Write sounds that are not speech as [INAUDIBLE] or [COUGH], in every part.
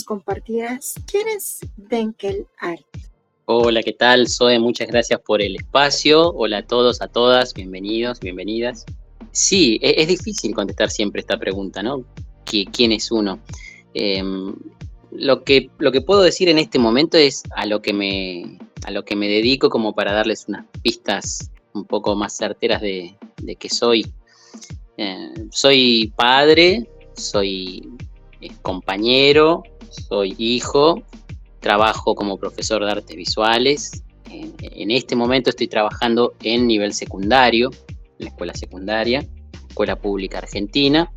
nos compartieras quién es Denkel Art. Hola, ¿qué tal? Zoe, muchas gracias por el espacio. Hola a todos, a todas, bienvenidos, bienvenidas. Sí, e-, es, difícil contestar siempre esta pregunta, ¿no? ¿Quién es uno? Em, lo, que, lo que puedo decir en este momento es a lo que me, a lo que me dedico como para darles unas pistas un poco más certeras de, de qué soy. Eh, soy padre, soy eh, compañero, soy hijo, trabajo como profesor de artes visuales. en este momento estoy trabajando en nivel secundario, en la escuela secundaria, Escuela Pública Argentina.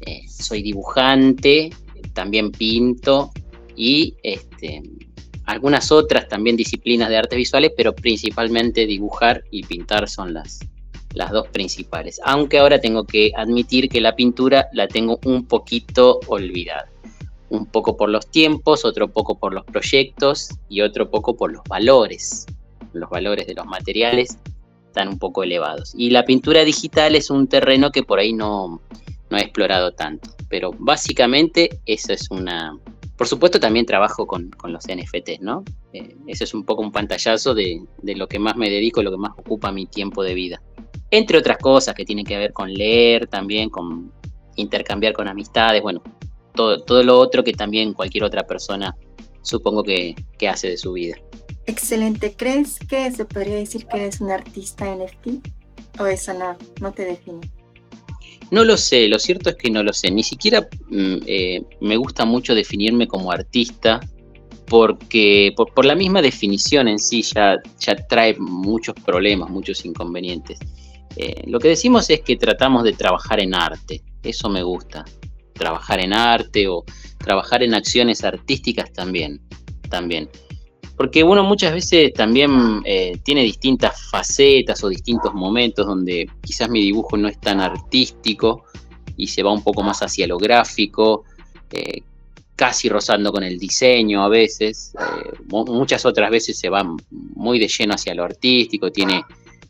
Eh, soy dibujante, también pinto y este, algunas otras también disciplinas de artes visuales, pero principalmente dibujar y pintar son las, las dos principales. Aunque ahora tengo que admitir que la pintura la tengo un poquito olvidada. Un poco por los tiempos, otro poco por los proyectos y otro poco por los valores. Los valores de los materiales están un poco elevados. Y la pintura digital es un terreno que por ahí no, no he explorado tanto. Pero básicamente eso es una... Por supuesto también trabajo con, los NFTs, ¿no? Eh, eso es un poco un pantallazo de, de lo que más me dedico, lo que más ocupa mi tiempo de vida entre otras cosas que tienen que ver con leer también, con intercambiar con amistades, bueno, todo, todo lo otro que también cualquier otra persona supongo que, hace de su vida. Excelente. ¿Crees que se podría decir que eres un artista NFT? ¿O eso no, no te define? No lo sé, lo cierto es que no lo sé. Ni siquiera mm, eh, me gusta mucho definirme como artista, porque por, la misma definición en sí ya, ya trae muchos problemas, muchos inconvenientes. Eh, lo que decimos es que tratamos de trabajar en arte, eso me gusta, trabajar en arte o trabajar en acciones artísticas también, también. Porque uno muchas veces también eh, tiene distintas facetas o distintos momentos donde quizás mi dibujo no es tan artístico y se va un poco más hacia lo gráfico, eh, casi rozando con el diseño a veces, muchas otras veces se va muy de lleno hacia lo artístico, tiene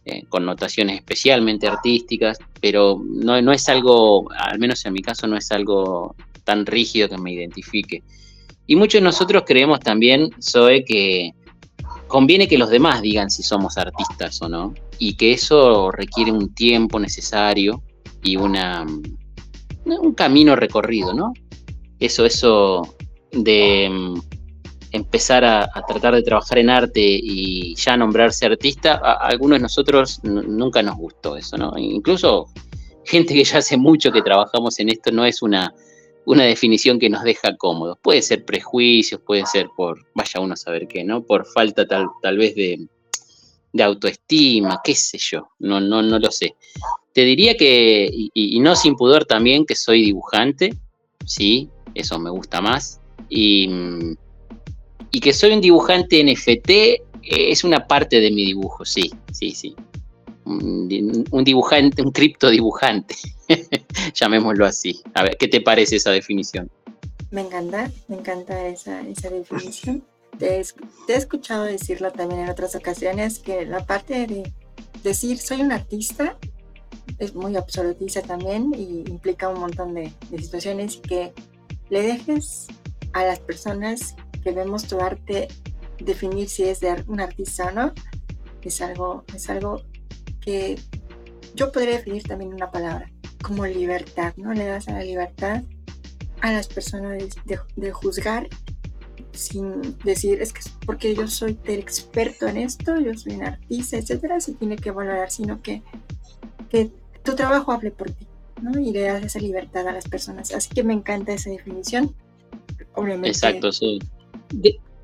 eh, connotaciones especialmente artísticas, pero no, no es algo, al menos en mi caso, no es algo tan rígido que me identifique. Y muchos de nosotros creemos también, Zoe, que conviene que los demás digan si somos artistas o no, y que eso requiere un tiempo necesario y una, un camino recorrido, ¿no? Eso, eso de empezar a, tratar de trabajar en arte y ya nombrarse artista, a, algunos de nosotros nunca nos gustó eso, ¿no? Incluso gente que ya hace mucho que trabajamos en esto no es una, una definición que nos deja cómodos. Puede ser prejuicios, puede ser por, vaya uno a saber qué, ¿no? Por falta tal, tal vez de, de autoestima, qué sé yo, no, no, no lo sé. Te diría que, y, y, no sin pudor también, que soy dibujante, sí, eso me gusta más. Y, y que soy un dibujante NFT eh, es una parte de mi dibujo, sí, sí, sí. Un, dibujante, un cripto dibujante, [LAUGHS] llamémoslo así. A ver, ¿qué te parece esa definición? Me encanta, me encanta esa, esa definición. Te te he, escuchado decirlo también en otras ocasiones que la parte de decir soy un artista es muy absolutista también y implica un montón de, de situaciones que le dejes a las personas que vemos tu arte definir si es de un artista o no, es algo, es algo que yo podría definir también una palabra, como libertad, ¿no? Le das a la libertad a las personas de, juzgar sin decir, es que porque yo soy el experto en esto, yo soy un artista, etcétera, se tiene que valorar, sino que, que tu trabajo hable por ti, ¿no? Y le das esa libertad a las personas. Así que me encanta esa definición. Obviamente. Exacto, sí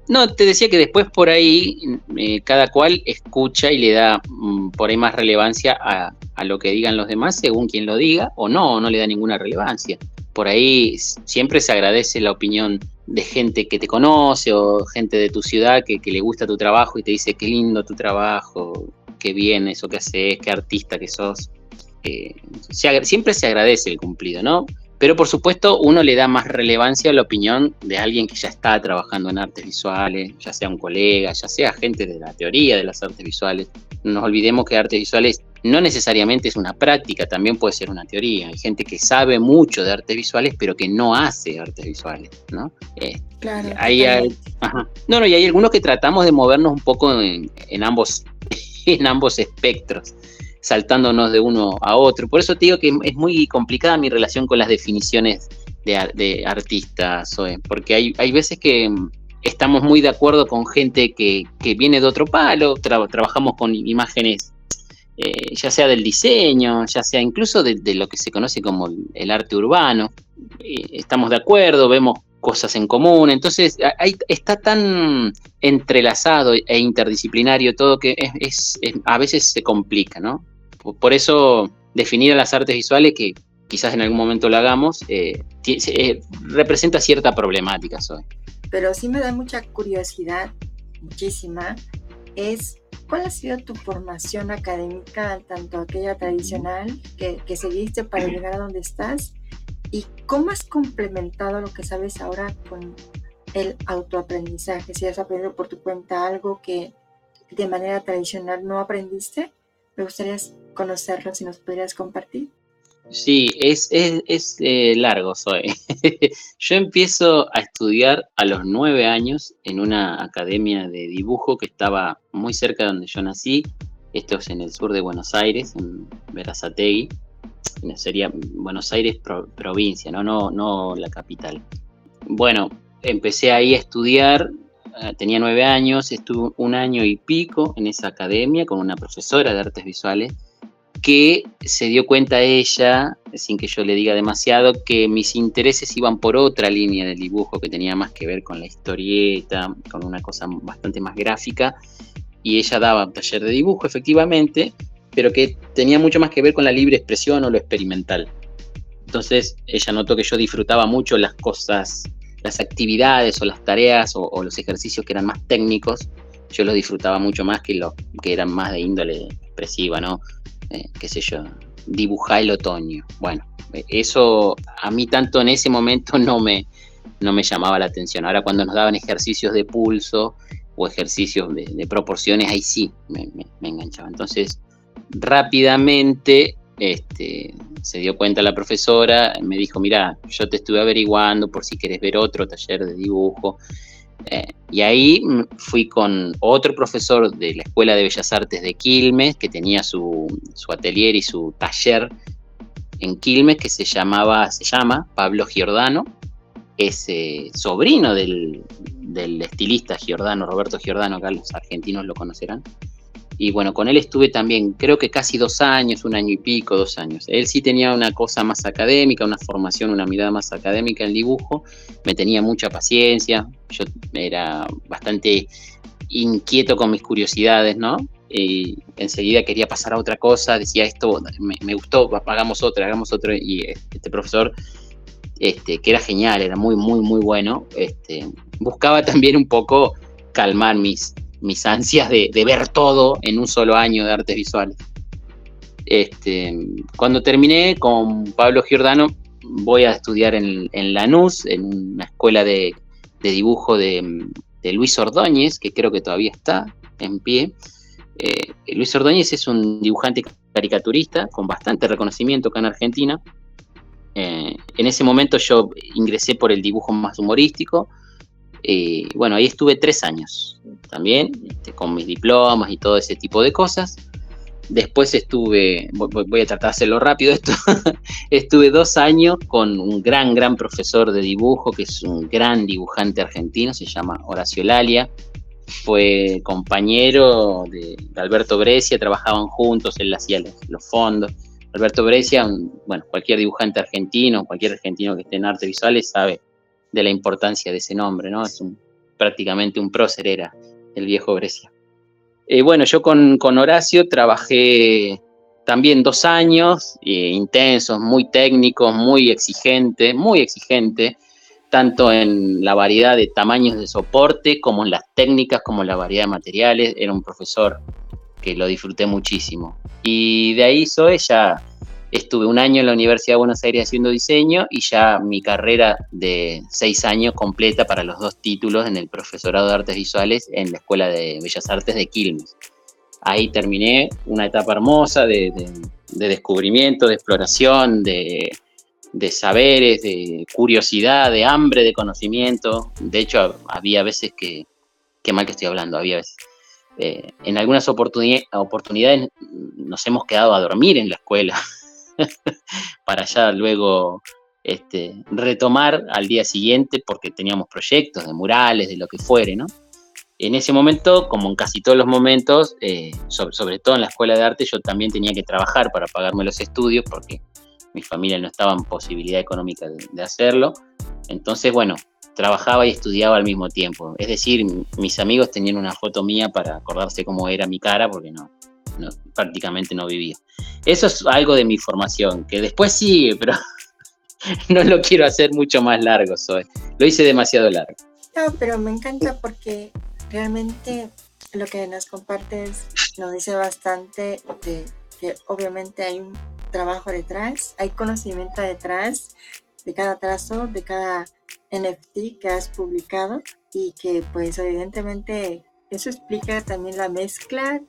no, te decía que después por ahí eh, cada cual escucha y le da mm, por ahí más relevancia a, lo que digan los demás según quien lo diga o no, no le da ninguna relevancia. Por ahí siempre se agradece la opinión de gente que te conoce o gente de tu ciudad que, le gusta tu trabajo y te dice qué lindo tu trabajo, qué bien eso que haces, qué artista que sos. Eh, siempre se agradece el cumplido, ¿no? Pero por supuesto uno le da más relevancia a la opinión de alguien que ya está trabajando en artes visuales, ya sea un colega, ya sea gente de la teoría de las artes visuales. No nos olvidemos que artes visuales no necesariamente es una práctica, también puede ser una teoría. Hay gente que sabe mucho de artes visuales, pero que no hace artes visuales, ¿no? Eh, claro. Hay, No, no, y hay algunos que tratamos de movernos un poco en, ambos, [LAUGHS] en ambos espectros, saltándonos de uno a otro. Por eso te digo que es muy complicada mi relación con las definiciones de, artistas, porque hay, hay veces que estamos muy de acuerdo con gente que, viene de otro palo, trabajamos con imágenes eh, ya sea del diseño, ya sea incluso de, lo que se conoce como el arte urbano. estamos de acuerdo, vemos cosas en común, entonces está tan entrelazado e interdisciplinario todo que es, a veces se complica, ¿no? Por, eso definir a las artes visuales, que quizás en algún momento lo hagamos, eh, eh, representa cierta problemática. Soy. Pero sí me da mucha curiosidad, muchísima, es ¿Cuál ha sido tu formación académica, tanto aquella tradicional que, seguiste para llegar a donde estás? ¿Y cómo has complementado lo que sabes ahora con el autoaprendizaje? Si has aprendido por tu cuenta algo que de manera tradicional no aprendiste, me gustaría conocerlo si nos pudieras compartir. Sí, es, es, eh, largo, soy. [LAUGHS] Yo empiezo a estudiar a los nueve años en una academia de dibujo que estaba muy cerca de donde yo nací. Esto es en el sur de Buenos Aires, en Verazategui. Sería Buenos Aires provincia, ¿no? No, no la capital. Bueno, empecé ahí a estudiar, tenía nueve años, estuve un año y pico en esa academia con una profesora de artes visuales que se dio cuenta ella, sin que yo le diga demasiado, que mis intereses iban por otra línea del dibujo que tenía más que ver con la historieta, con una cosa bastante más gráfica, y ella daba un taller de dibujo, efectivamente, pero que tenía mucho más que ver con la libre expresión o lo experimental. Entonces ella notó que yo disfrutaba mucho las cosas, las actividades o las tareas o, los ejercicios que eran más técnicos, yo los disfrutaba mucho más que los que eran más de índole expresiva, ¿no? Eh, qué sé yo, dibujar el otoño. Bueno, eso a mí tanto en ese momento no me, no me llamaba la atención. Ahora cuando nos daban ejercicios de pulso o ejercicios de, proporciones, ahí sí me, enganchaba. Entonces, rápidamente este, se dio cuenta la profesora, me dijo, mira, yo te estuve averiguando por si querés ver otro taller de dibujo. Eh, y ahí fui con otro profesor de la Escuela de Bellas Artes de Quilmes, que tenía su, atelier y su taller en Quilmes, que se llamaba, se llama Pablo Giordano, es eh, sobrino del, del, estilista Giordano, Roberto Giordano, acá los argentinos lo conocerán. Y bueno, con él estuve también, creo que casi dos años, un año y pico, dos años. Él sí tenía una cosa más académica, una formación, una mirada más académica en dibujo. Me tenía mucha paciencia. Yo era bastante inquieto con mis curiosidades, ¿no? Y enseguida quería pasar a otra cosa, decía esto me, gustó, hagamos otra, hagamos otro. Y este profesor, este, que era genial, era muy, muy, muy bueno, este, buscaba [LAUGHS] también un poco calmar mis, mis ansias de, ver todo en un solo año de artes visuales. Este, cuando terminé con Pablo Giordano, voy a estudiar en, en Lanús, en una escuela de, dibujo de, Luis Ordóñez, que creo que todavía está en pie. Eh, Luis Ordóñez es un dibujante caricaturista con bastante reconocimiento acá en Argentina. Eh, en ese momento yo ingresé por el dibujo más humorístico, eh, bueno, ahí estuve tres años también, este, con mis diplomas y todo ese tipo de cosas. Después estuve, voy, a tratar de hacerlo rápido [LAUGHS] estuve dos años con un gran, gran profesor de dibujo, que es un gran dibujante argentino, se llama Horacio Lalia. Fue compañero de, Alberto Brescia, trabajaban juntos, él hacía los, fondos. Alberto Brescia, bueno, cualquier dibujante argentino, cualquier argentino que esté en artes visuales sabe de la importancia de ese nombre, ¿no? Es un, prácticamente un prócer era el viejo Grecia. Eh, bueno, yo con, Horacio trabajé también dos años, eh, intensos, muy técnicos, muy exigente, muy exigente, tanto en la variedad de tamaños de soporte como en las técnicas, como en la variedad de materiales. Era un profesor que lo disfruté muchísimo. Y de ahí soy ya Estuve un año en la Universidad de Buenos Aires haciendo diseño y ya mi carrera de seis años completa para los dos títulos en el profesorado de artes visuales en la Escuela de Bellas Artes de Quilmes. ahí terminé una etapa hermosa de, descubrimiento, de exploración, de, saberes, de curiosidad, de hambre de conocimiento. De hecho, había veces que, qué mal que estoy hablando, había veces. Eh, en algunas oportunidades nos hemos quedado a dormir en la escuela [LAUGHS] para ya luego este, retomar al día siguiente porque teníamos proyectos de murales, de lo que fuere, ¿no? En ese momento, como en casi todos los momentos, eh, sobre, todo en la escuela de arte, yo también tenía que trabajar para pagarme los estudios porque mi familia no estaba en posibilidad económica de, hacerlo. Entonces, bueno, trabajaba y estudiaba al mismo tiempo. Es decir, mis amigos tenían una foto mía para acordarse cómo era mi cara porque no, prácticamente no vivía. Eso es algo de mi formación, que después sigue, pero [LAUGHS] no lo quiero hacer mucho más largo, soy. Lo hice demasiado largo. No, pero me encanta porque realmente lo que nos compartes nos dice bastante de que obviamente hay un trabajo detrás, hay conocimiento detrás de cada trazo, de cada NFT que has publicado y que pues evidentemente eso explica también la mezcla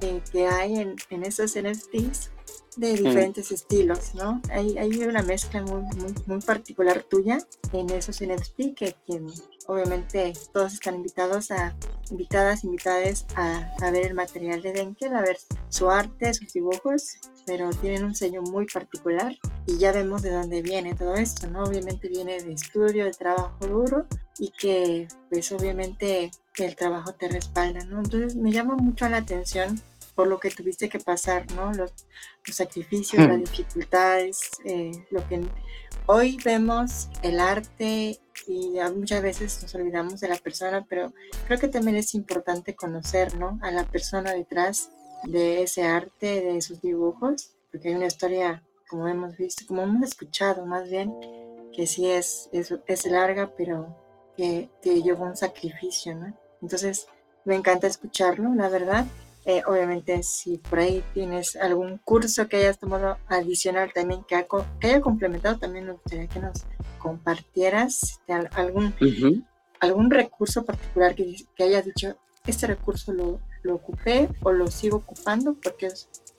eh, que hay en, en esos NFTs de diferentes estilos, ¿no? Hay, hay una mezcla muy, muy, muy, particular tuya en esos NFT que quien, obviamente todos están invitados a, invitadas, invitadas a, a ver el material de Denkel, a ver su arte, sus dibujos, pero tienen un sello muy particular y ya vemos de dónde viene todo esto, ¿no? Obviamente viene de estudio, de trabajo duro y que pues obviamente el trabajo te respalda, ¿no? Entonces me llama mucho la atención por lo que tuviste que pasar, ¿no? Los, sacrificios, las hmm. dificultades, eh, lo que hoy vemos el arte y muchas veces nos olvidamos de la persona, pero creo que también es importante conocer, ¿no? A la persona detrás de ese arte, de sus dibujos, porque hay una historia, como hemos visto, como hemos escuchado más bien, que sí es, es, es larga, pero que, que llevó un sacrificio, ¿no? Entonces, me encanta escucharlo, la verdad. Eh, obviamente, si por ahí tienes algún curso que hayas tomado adicional también, que, haya complementado, también me gustaría que nos compartieras algún, algún recurso particular que, que, hayas dicho, este recurso lo, lo, ocupé o lo sigo ocupando porque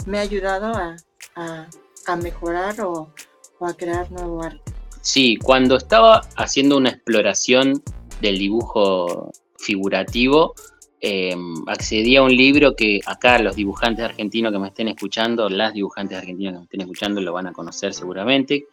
me ha ayudado a, a, a mejorar o, o a crear nuevo arte. Sí, cuando estaba haciendo una exploración del dibujo figurativo, eh, accedí a un libro que acá los dibujantes argentinos que me estén escuchando, las dibujantes argentinas que me estén escuchando lo van a conocer seguramente,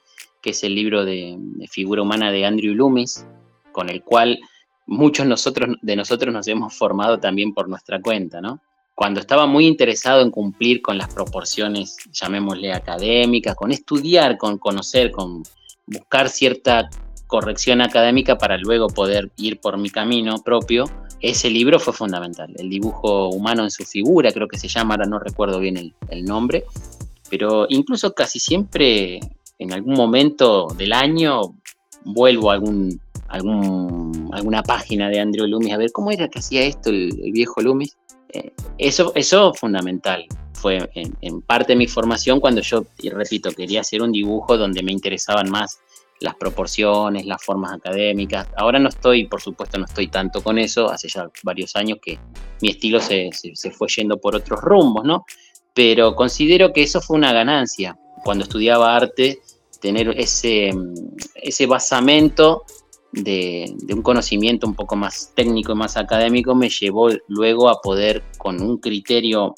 que es el libro de, figura humana de Andrew Loomis, con el cual muchos nosotros, de nosotros nos hemos formado también por nuestra cuenta, ¿no? Cuando estaba muy interesado en cumplir con las proporciones, llamémosle académicas, con estudiar, con conocer, con buscar cierta corrección académica para luego poder ir por mi camino propio, ese libro fue fundamental. El dibujo humano en su figura, creo que se llama, ahora no recuerdo bien el, nombre, pero incluso casi siempre en algún momento del año vuelvo a algún, alguna página de Andrew Loomis a ver cómo era que hacía esto el, viejo Loomis. Eso, eso fundamental. Fue en, parte de mi formación cuando yo, y repito, quería hacer un dibujo donde me interesaban más las proporciones, las formas académicas. Ahora no estoy, por supuesto, no estoy tanto con eso, hace ya varios años que mi estilo se, fue yendo por otros rumbos, ¿no? Pero considero que eso fue una ganancia. Cuando estudiaba arte, tener ese, ese basamento de, un conocimiento un poco más técnico y más académico me llevó luego a poder, con un criterio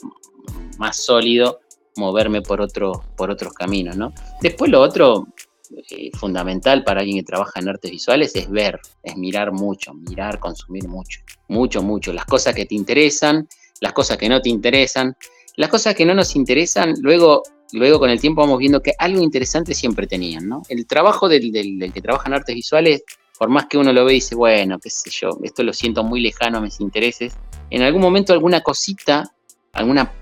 más sólido, moverme por, otro, por otros caminos, ¿no? Después lo otro, eh, fundamental para alguien que trabaja en artes visuales es ver, es mirar mucho, mirar, consumir mucho, mucho, mucho. Las cosas que te interesan, las cosas que no te interesan, las cosas que no nos interesan, luego, luego con el tiempo vamos viendo que algo interesante siempre tenían, ¿no? El trabajo del, que trabaja en artes visuales, por más que uno lo ve y dice, bueno, qué sé yo, esto lo siento muy lejano a mis intereses, en algún momento alguna cosita, alguna,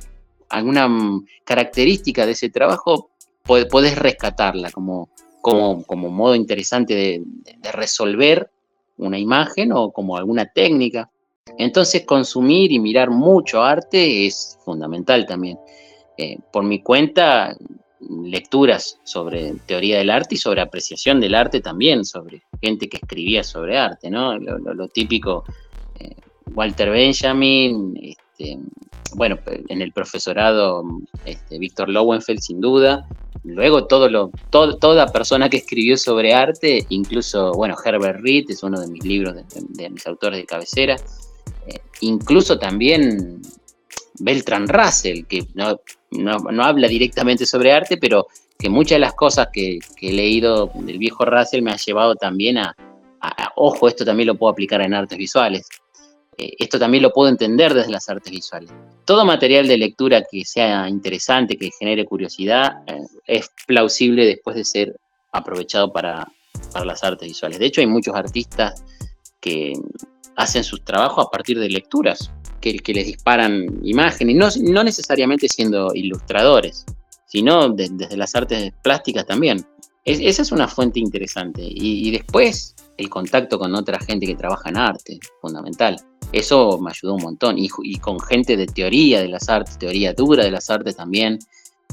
alguna mm, característica de ese trabajo, podés rescatarla como, como, modo interesante de, resolver una imagen o como alguna técnica. Entonces consumir y mirar mucho arte es fundamental también. Eh, por mi cuenta, lecturas sobre teoría del arte y sobre apreciación del arte también, sobre gente que escribía sobre arte, ¿no? Lo, típico, eh, Walter Benjamin, este, bueno, en el profesorado, este, Víctor Lowenfeld, sin duda. Luego, todo lo, toda persona que escribió sobre arte, incluso, bueno, Herbert Reed es uno de mis libros, de, mis autores de cabecera. Eh, incluso también Beltran Russell, que no, no, habla directamente sobre arte, pero que muchas de las cosas que, he leído del viejo Russell me ha llevado también a, ojo, esto también lo puedo aplicar en artes visuales. Eh, esto también lo puedo entender desde las artes visuales. Todo material de lectura que sea interesante, que genere curiosidad, eh, es plausible después de ser aprovechado para, las artes visuales. De hecho, hay muchos artistas que hacen sus trabajos a partir de lecturas, que, que les disparan imágenes, no, no necesariamente siendo ilustradores, sino desde las artes plásticas también. esa es una fuente interesante. y, después el contacto con otra gente que trabaja en arte, fundamental. Eso me ayudó un montón. Y, con gente de teoría de las artes, teoría dura de las artes también,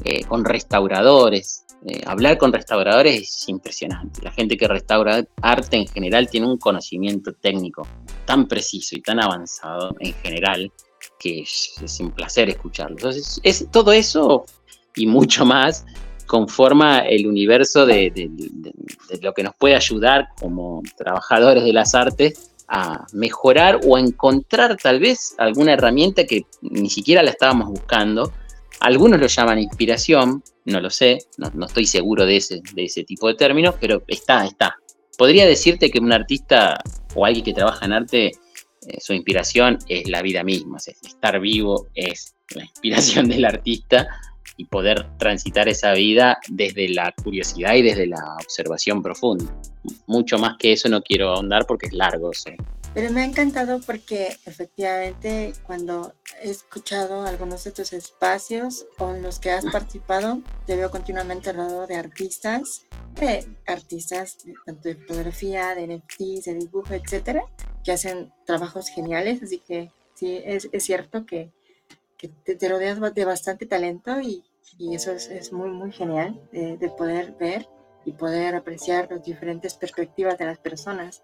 eh, con restauradores. Eh, hablar con restauradores es impresionante. La gente que restaura arte en general tiene un conocimiento técnico tan preciso y tan avanzado en general que es, un placer escucharlo. Entonces, es, todo eso y mucho más conforma el universo de, lo que nos puede ayudar como trabajadores de las artes a mejorar o a encontrar tal vez alguna herramienta que ni siquiera la estábamos buscando. Algunos lo llaman inspiración, no lo sé, no, estoy seguro de ese, de ese tipo de términos, pero está, está. Podría decirte que un artista o alguien que trabaja en arte, eh, su inspiración es la vida misma, es estar vivo es la inspiración [LAUGHS] del artista y poder transitar esa vida desde la curiosidad y desde la observación profunda. Mucho más que eso no quiero ahondar porque es largo. Pero me ha encantado porque efectivamente cuando he escuchado algunos de tus espacios o en los que has participado, te veo continuamente al lado de artistas, de artistas tanto de fotografía, de NFTs, de dibujo, etcétera, que hacen trabajos geniales. Así que sí, es, es cierto que que te, rodeas de bastante talento y, y eso es, es, muy, muy genial de, poder ver y poder apreciar las diferentes perspectivas de las personas.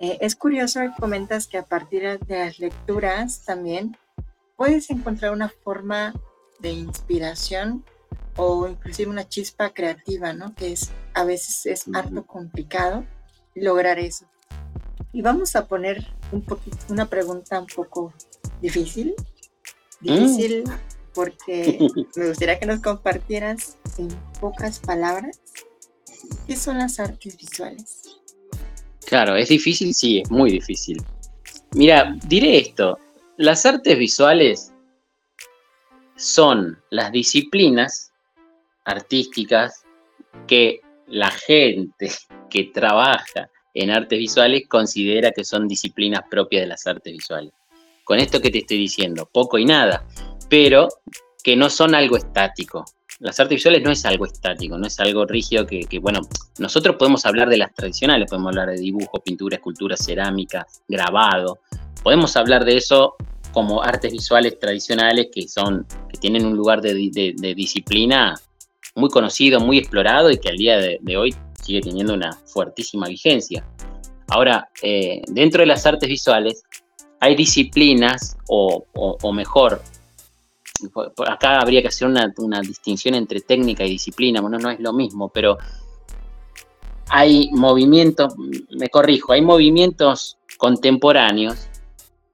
Eh, es curioso que comentas que a partir de las lecturas también puedes encontrar una forma de inspiración o inclusive una chispa creativa, ¿no? Que es a veces es harto complicado lograr eso. Y vamos a poner un poquito, una pregunta un poco difícil, difícil mm. porque [LAUGHS] me gustaría que nos compartieras en pocas palabras qué son las artes visuales. Claro, es difícil, sí, es muy difícil. Mira, diré esto, las artes visuales son las disciplinas artísticas que la gente [LAUGHS] que trabaja en artes visuales considera que son disciplinas propias de las artes visuales con esto que te estoy diciendo, poco y nada, pero que no son algo estático. Las artes visuales no es algo estático, no es algo rígido que, bueno, nosotros podemos hablar de las tradicionales, podemos hablar de dibujo, pintura, escultura, cerámica, grabado, podemos hablar de eso como artes visuales tradicionales que son, que tienen un lugar de, disciplina muy conocido, muy explorado y que al día de, hoy sigue teniendo una fuertísima vigencia. Ahora, eh, dentro de las artes visuales hay disciplinas, o, mejor, acá habría que hacer una, distinción entre técnica y disciplina, bueno, no es lo mismo, pero hay movimientos, me corrijo, hay movimientos contemporáneos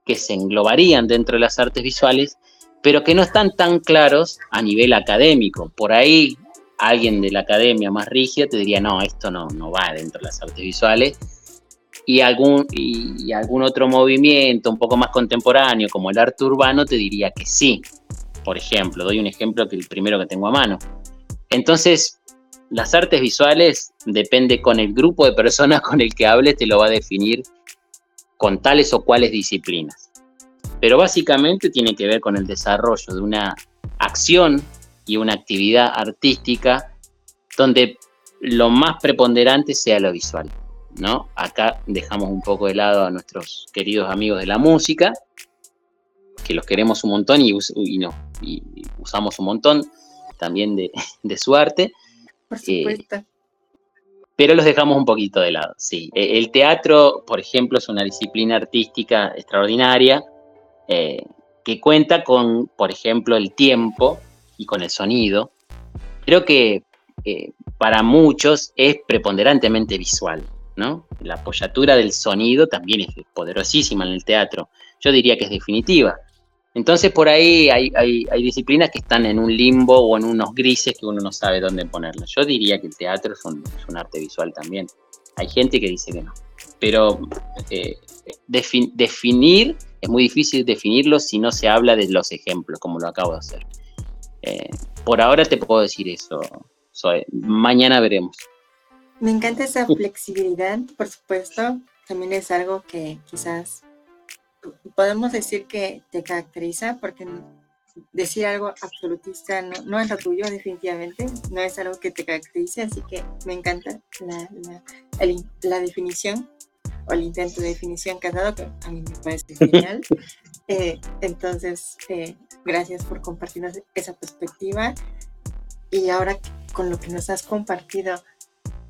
que se englobarían dentro de las artes visuales, pero que no están tan claros a nivel académico. Por ahí alguien de la academia más rígida te diría, no, esto no, no va dentro de las artes visuales, y algún, y, algún otro movimiento un poco más contemporáneo, como el arte urbano, te diría que sí. Por ejemplo, doy un ejemplo que el primero que tengo a mano. Entonces, las artes visuales depende con el grupo de personas [LAUGHS] con el que hables, te lo va a definir con tales o cuales disciplinas. Pero básicamente tiene que ver con el desarrollo de una acción y una actividad artística donde lo más preponderante sea lo visual. ¿no? Acá dejamos un poco de lado a nuestros queridos amigos de la música, que los queremos un montón y, no, y usamos un montón también [LAUGHS] de, su arte. Por eh, supuesto. pero los dejamos un poquito de lado, sí. E, el teatro, por ejemplo, es una disciplina artística extraordinaria, eh, que cuenta con, por ejemplo, el tiempo y con el sonido. Creo que eh, para muchos es preponderantemente visual, ¿no? La apoyatura del sonido también es poderosísima en el teatro. Yo diría que es definitiva. Entonces por ahí hay, disciplinas que están en un limbo o en unos grises que uno no sabe dónde ponerlas. Yo diría que el teatro es un, arte visual también. Hay gente que dice que no. Pero eh, definir, es muy difícil definirlo si no se habla de los ejemplos, como lo acabo de hacer. Eh, por ahora te puedo decir eso, Mañana veremos. Me encanta esa flexibilidad, por supuesto. También es algo que quizás podemos decir que te caracteriza, porque decir algo absolutista no, es lo tuyo, definitivamente. No es algo que te caracterice, así que me encanta la, la, definición o el intento de definición que has dado, que a mí me parece [LAUGHS] genial. Eh, entonces, eh, gracias por compartirnos esa perspectiva. Y ahora con lo que nos has compartido,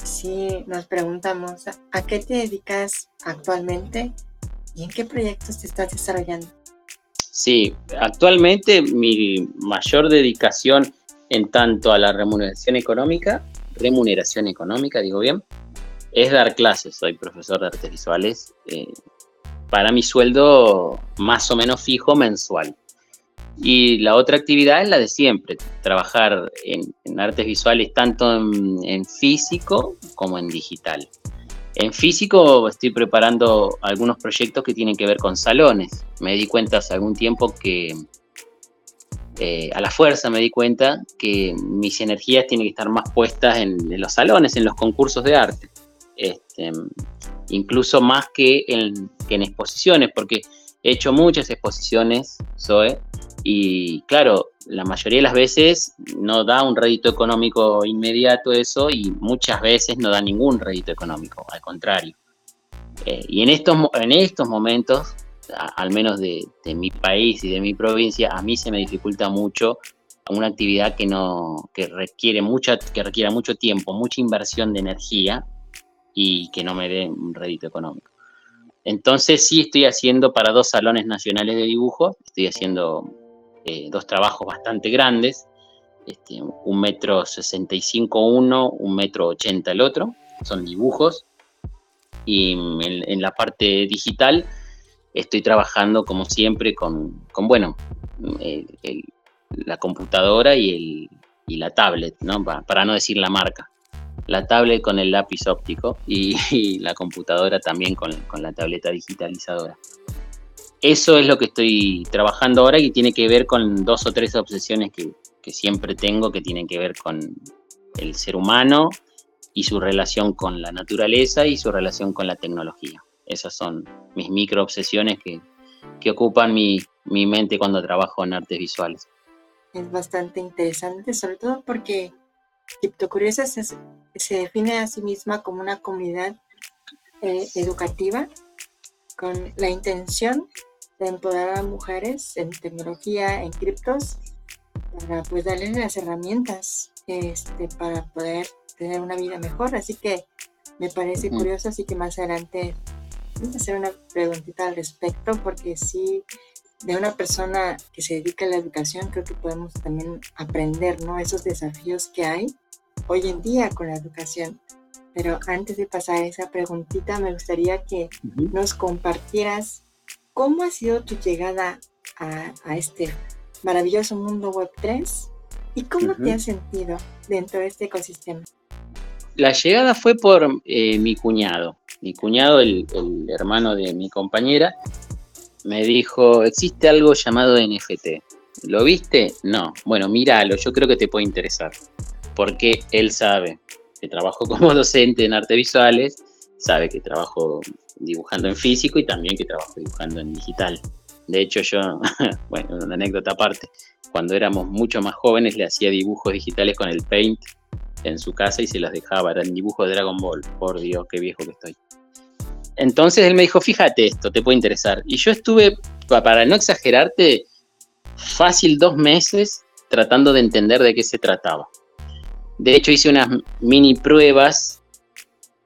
si nos preguntamos, ¿a qué te dedicas actualmente y en qué proyectos te estás desarrollando? Sí, actualmente mi mayor dedicación en tanto a la remuneración económica, remuneración económica, digo bien, es dar clases. Soy profesor de artes visuales eh, para mi sueldo más o menos fijo mensual. Y la otra actividad es la de siempre, trabajar en, artes visuales tanto en, físico como en digital. En físico estoy preparando algunos proyectos que tienen que ver con salones. Me di cuenta hace algún tiempo que eh, a la fuerza me di cuenta que mis energías tienen que estar más puestas en, los salones, en los concursos de arte. Este, incluso más que en, que en exposiciones, porque he hecho muchas exposiciones, Zoe, y claro, la mayoría de las veces no da un rédito económico inmediato eso y muchas veces no da ningún rédito económico, al contrario. Eh, y en estos, en estos momentos, al menos de, mi país y de mi provincia, a mí se me dificulta mucho una actividad que no que requiere mucha que requiera mucho tiempo, mucha inversión de energía y que no me dé un rédito económico. Entonces sí estoy haciendo para dos salones nacionales de dibujo, estoy haciendo eh, dos trabajos bastante grandes, este, un metro sesenta y cinco uno, un metro ochenta el otro, son dibujos. Y en, la parte digital estoy trabajando como siempre con, bueno, la computadora y, el, la tablet, ¿no? para no decir la marca la tablet con el lápiz óptico y, [LAUGHS] la computadora también con, con, la tableta digitalizadora eso es lo que estoy trabajando ahora y tiene que ver con dos o tres obsesiones que, siempre tengo que tienen que ver con el ser humano y su relación con la naturaleza y su relación con la tecnología. Esas son mis micro obsesiones que, ocupan mi, mente cuando trabajo en artes visuales. Es bastante interesante, sobre todo porque Criptocuriosas se, se define a sí misma como una comunidad eh, educativa con la intención de empoderar a mujeres en tecnología, en criptos, para pues darles las herramientas este, para poder tener una vida mejor. Así que me parece curioso, así que más adelante voy a hacer una preguntita al respecto, porque sí, de una persona que se dedica a la educación, creo que podemos también aprender, ¿no? Esos desafíos que hay hoy en día con la educación. Pero antes de pasar a esa preguntita, me gustaría que nos compartieras ¿Cómo ha sido tu llegada a, este maravilloso mundo Web 3 y cómo te has sentido dentro de este ecosistema? La llegada fue por eh, mi cuñado. Mi cuñado, el, hermano de mi compañera, me dijo, existe algo llamado NFT. ¿Lo viste? No. Bueno, míralo, yo creo que te puede interesar. Porque él sabe que trabajo [LAUGHS] como docente en artes visuales, sabe que trabajo dibujando en físico y también que trabajo dibujando en digital. De hecho, yo, [LAUGHS] bueno, una anécdota aparte, cuando éramos mucho más jóvenes le hacía dibujos digitales con el Paint en su casa y se los dejaba, eran dibujos de Dragon Ball, por Dios, qué viejo que estoy. Entonces él me dijo, fíjate esto, te puede interesar. Y yo estuve, para no exagerarte, fácil dos meses tratando de entender de qué se trataba. De hecho, hice unas mini pruebas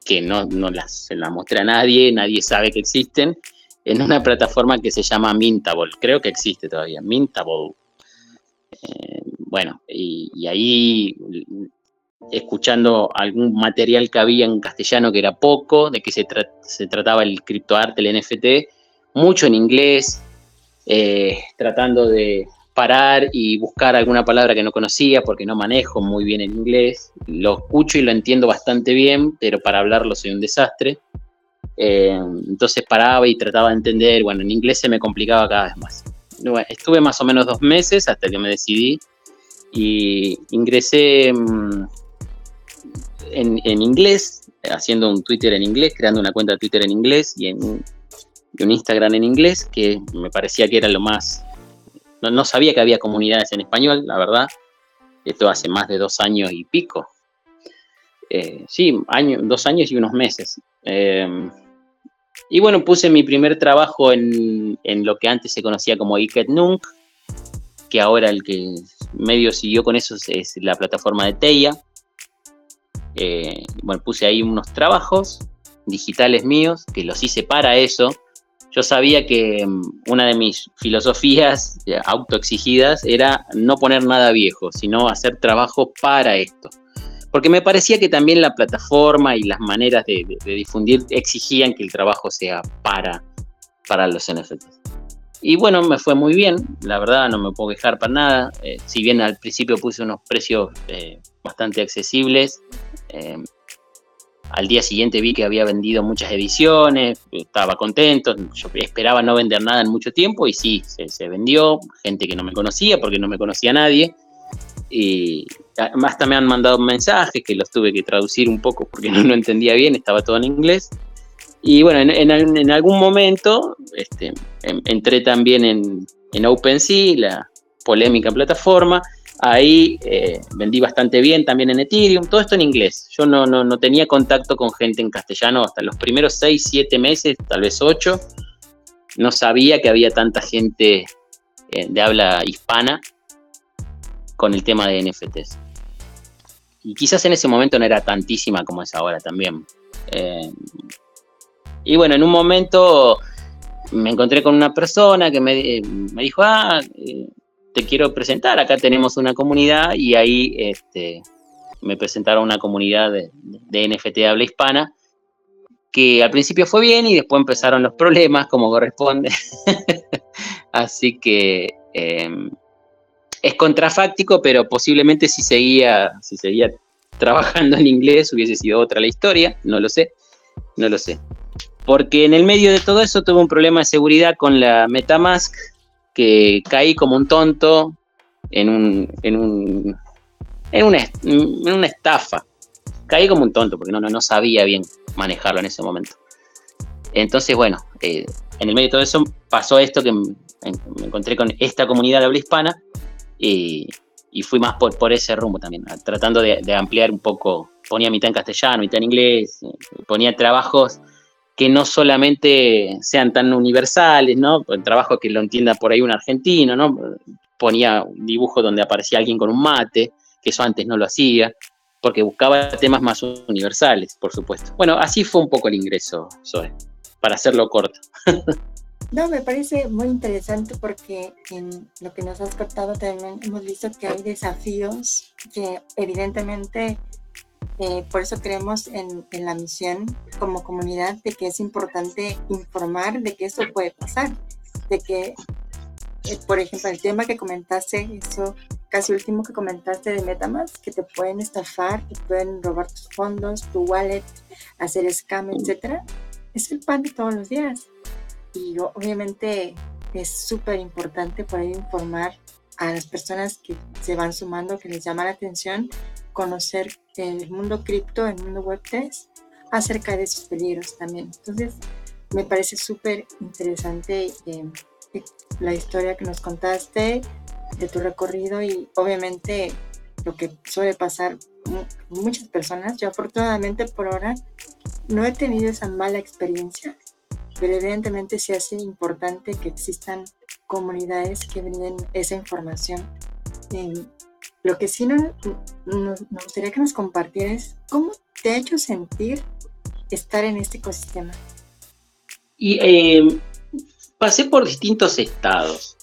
que no, no las, se las mostré a nadie, nadie sabe que existen, en una plataforma que se llama Mintable, creo que existe todavía, Mintable. Eh, bueno, y, ahí escuchando algún material que había en castellano que era poco, de que se, se trataba el criptoarte, el NFT, mucho en inglés, eh, tratando de parar y buscar alguna palabra que no conocía porque no manejo muy bien el inglés. Lo escucho y lo entiendo bastante bien, pero para hablarlo soy un desastre. Eh, entonces paraba y trataba de entender, bueno, en inglés se me complicaba cada vez más. estuve más o menos dos meses hasta que me decidí y ingresé mm, en, inglés, haciendo un Twitter en inglés, creando una cuenta de Twitter en inglés y, en, un Instagram en inglés, que me parecía que era lo más... No, sabía que había comunidades en español, la verdad. Esto hace más de dos años y pico. Eh, sí, año, dos años y unos meses. Eh, y bueno, puse mi primer trabajo en, lo que antes se conocía como Iket Nunk, que ahora el que medio siguió con eso es, la plataforma de Teia. Eh, bueno, puse ahí unos trabajos digitales míos que los hice para eso. Yo sabía que mm, una de mis filosofías autoexigidas era no poner nada viejo, sino hacer trabajo para esto porque me parecía que también la plataforma y las maneras de, difundir exigían que el trabajo sea para, para los NFTs. Y bueno, me fue muy bien, la verdad no me puedo quejar para nada, eh, si bien al principio puse unos precios eh, bastante accesibles, eh, al día siguiente vi que había vendido muchas ediciones, estaba contento, yo esperaba no vender nada en mucho tiempo y sí, se, vendió, gente que no me conocía porque no me conocía nadie, y además también han mandado mensajes que los tuve que traducir un poco porque no lo entendía bien, estaba todo en inglés. Y bueno, en, algún momento este, entré también en, en OpenSea, la polémica plataforma. Ahí eh, vendí bastante bien también en Ethereum, todo esto en inglés. Yo no, no, no tenía contacto con gente en castellano hasta los primeros 6, 7 meses, tal vez 8. No sabía que había tanta gente eh, de habla hispana con el tema de NFTs. Y quizás en ese momento no era tantísima como es ahora también. Eh, y bueno, en un momento me encontré con una persona que me, dijo, ah, te quiero presentar, acá tenemos una comunidad y ahí este, me presentaron una comunidad de, NFT de habla hispana que al principio fue bien y después empezaron los problemas como corresponde. [LAUGHS] Así que em, es contrafáctico, pero posiblemente si seguía, si seguía trabajando en inglés hubiese sido otra la historia, no lo sé, no lo sé. Porque en el medio de todo eso tuve un problema de seguridad con la Metamask, que caí como un tonto en un, en un, en una, en una estafa. Caí como un tonto porque no, no, no sabía bien manejarlo en ese momento. Entonces, bueno, eh, en el medio de todo eso pasó esto que me, encontré con esta comunidad de habla hispana y, fui más por, por, ese rumbo también, tratando de, ampliar un poco, ponía mitad en castellano, mitad en inglés, ponía trabajos que no solamente sean tan universales, ¿no? Trabajo que lo entienda por ahí un argentino, ¿no? Ponía un dibujo donde aparecía alguien con un mate, que eso antes no lo hacía, porque buscaba temas más universales, por supuesto. Bueno, así fue un poco el ingreso, Zoe, para hacerlo corto. [LAUGHS] No, me parece muy interesante porque en lo que nos has contado también hemos visto que hay desafíos que evidentemente eh, por eso creemos en, la misión como comunidad de que es importante informar de que eso puede pasar, de que, eh, por ejemplo, el tema que comentaste, eso casi último que comentaste de Metamask, que te pueden estafar, que pueden robar tus fondos, tu wallet, hacer scam, etcétera, es el pan de todos los días. Y obviamente es súper importante poder informar a las personas que se van sumando, que les llama la atención, conocer el mundo cripto, el mundo web 3, acerca de esos peligros también. Entonces, me parece súper interesante eh, la historia que nos contaste de tu recorrido y obviamente lo que suele pasar muchas personas. Yo afortunadamente por ahora no he tenido esa mala experiencia pero evidentemente se hace importante que existan comunidades que brinden esa información. Lo que sí nos no, gustaría que nos compartieras, ¿cómo te ha hecho sentir estar en este ecosistema? Y em, pasé por distintos estados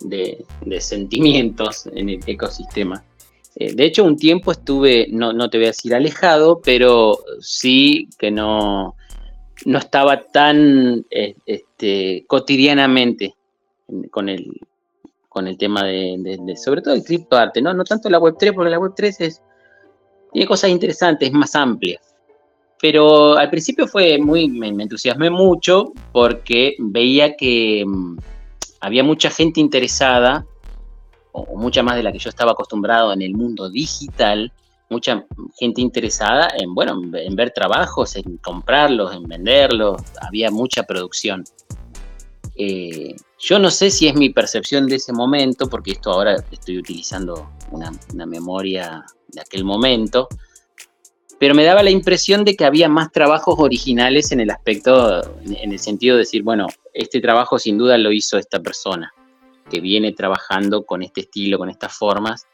de, sentimientos en el ecosistema. Eh, de hecho, un tiempo estuve, no, no te voy a decir alejado, pero sí que no, no estaba tan eh, este, cotidianamente con el, con el tema de, sobre todo el criptoarte, ¿no? No tanto la Web3, porque la Web3 es, tiene cosas interesantes, es más amplia. Pero al principio fue muy, me, entusiasmé mucho porque veía que mm, había mucha gente interesada, o, mucha más de la que yo estaba acostumbrado en el mundo digital, mucha gente interesada en, bueno, en ver trabajos, en comprarlos, en venderlos, había mucha producción. Eh, yo no sé si es mi percepción de ese momento, porque esto ahora estoy utilizando una, memoria de aquel momento, pero me daba la impresión de que había más trabajos originales en el aspecto, en el sentido de decir, bueno, este trabajo sin duda lo hizo esta persona, que viene trabajando con este estilo, con estas formas.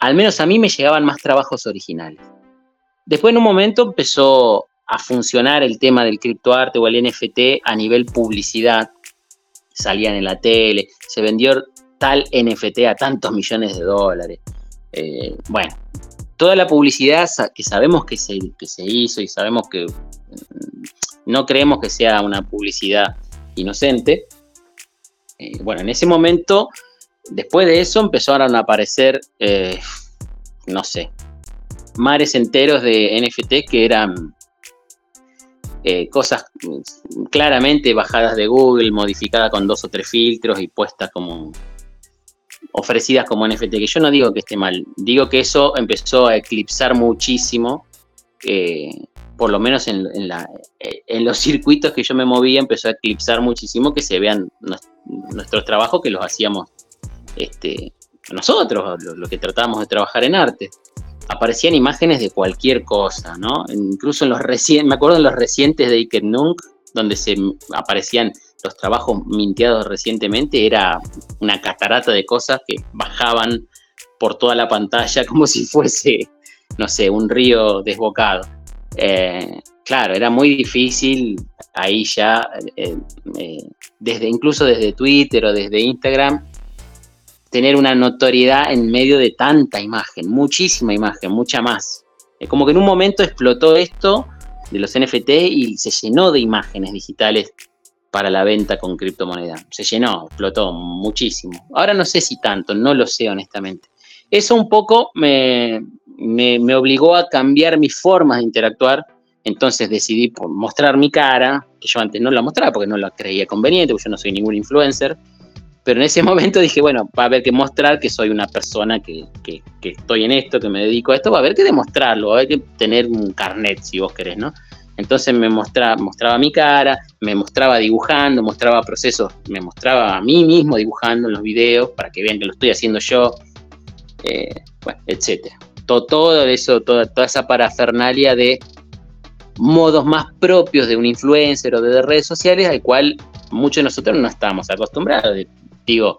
Al menos a mí me llegaban más trabajos originales. Después en un momento empezó a funcionar el tema del criptoarte o el NFT a nivel publicidad, salían en la tele, se vendió tal NFT a tantos millones de dólares. Eh, bueno, toda la publicidad que sabemos que se, que se hizo y sabemos que mm, no creemos que sea una publicidad inocente. Eh, bueno, en ese momento, después de eso, empezaron a aparecer, eh, no sé, mares enteros de NFT que eran eh, cosas mm, claramente bajadas de Google, modificadas con dos o tres filtros y puestas como ofrecidas como NFT, que yo no digo que esté mal, digo que eso empezó a eclipsar muchísimo, eh, por lo menos en, eh, los [LAUGHS] circuitos que yo me movía, empezó a eclipsar muchísimo que se vean nuestros trabajos que los hacíamos este, nosotros, lo que tratábamos de trabajar en arte aparecían imágenes de cualquier cosa, ¿no? Incluso en los recientes, me acuerdo en los recientes de Iker Nunk, donde se aparecían los trabajos minteados recientemente, era una catarata de cosas que bajaban por toda la pantalla [LAUGHS] como si fuese, no sé, un río desbocado. Eh, claro, era muy difícil ahí ya, eh, eh, desde, incluso desde Twitter o desde Instagram, tener una notoriedad en medio de tanta imagen, muchísima imagen, mucha más. Es como que en un momento explotó esto de los NFT y se llenó de imágenes digitales para la venta con criptomonedas. Se llenó, explotó muchísimo. Ahora no sé si tanto, no lo sé honestamente. Eso un poco me, me, obligó a cambiar mis formas de interactuar. Entonces decidí mostrar mi cara, que yo antes no la mostraba porque no la creía conveniente, porque yo no soy ningún influencer. Pero en ese [LAUGHS] momento dije, bueno, va a haber que mostrar que soy una persona que, que, estoy en esto, que me dedico a esto, va a haber que demostrarlo, va a haber que tener un carnet, si vos querés, ¿no? Entonces me mostraba, mostraba mi cara, me mostraba dibujando, mostraba procesos, me mostraba a mí mismo dibujando en los videos para que vean que lo estoy haciendo yo, eh, bueno, etcétera. Todo, todo, eso, toda, toda esa parafernalia de modos más propios de un influencer o de redes sociales al cual muchos de nosotros no estábamos acostumbrados digo,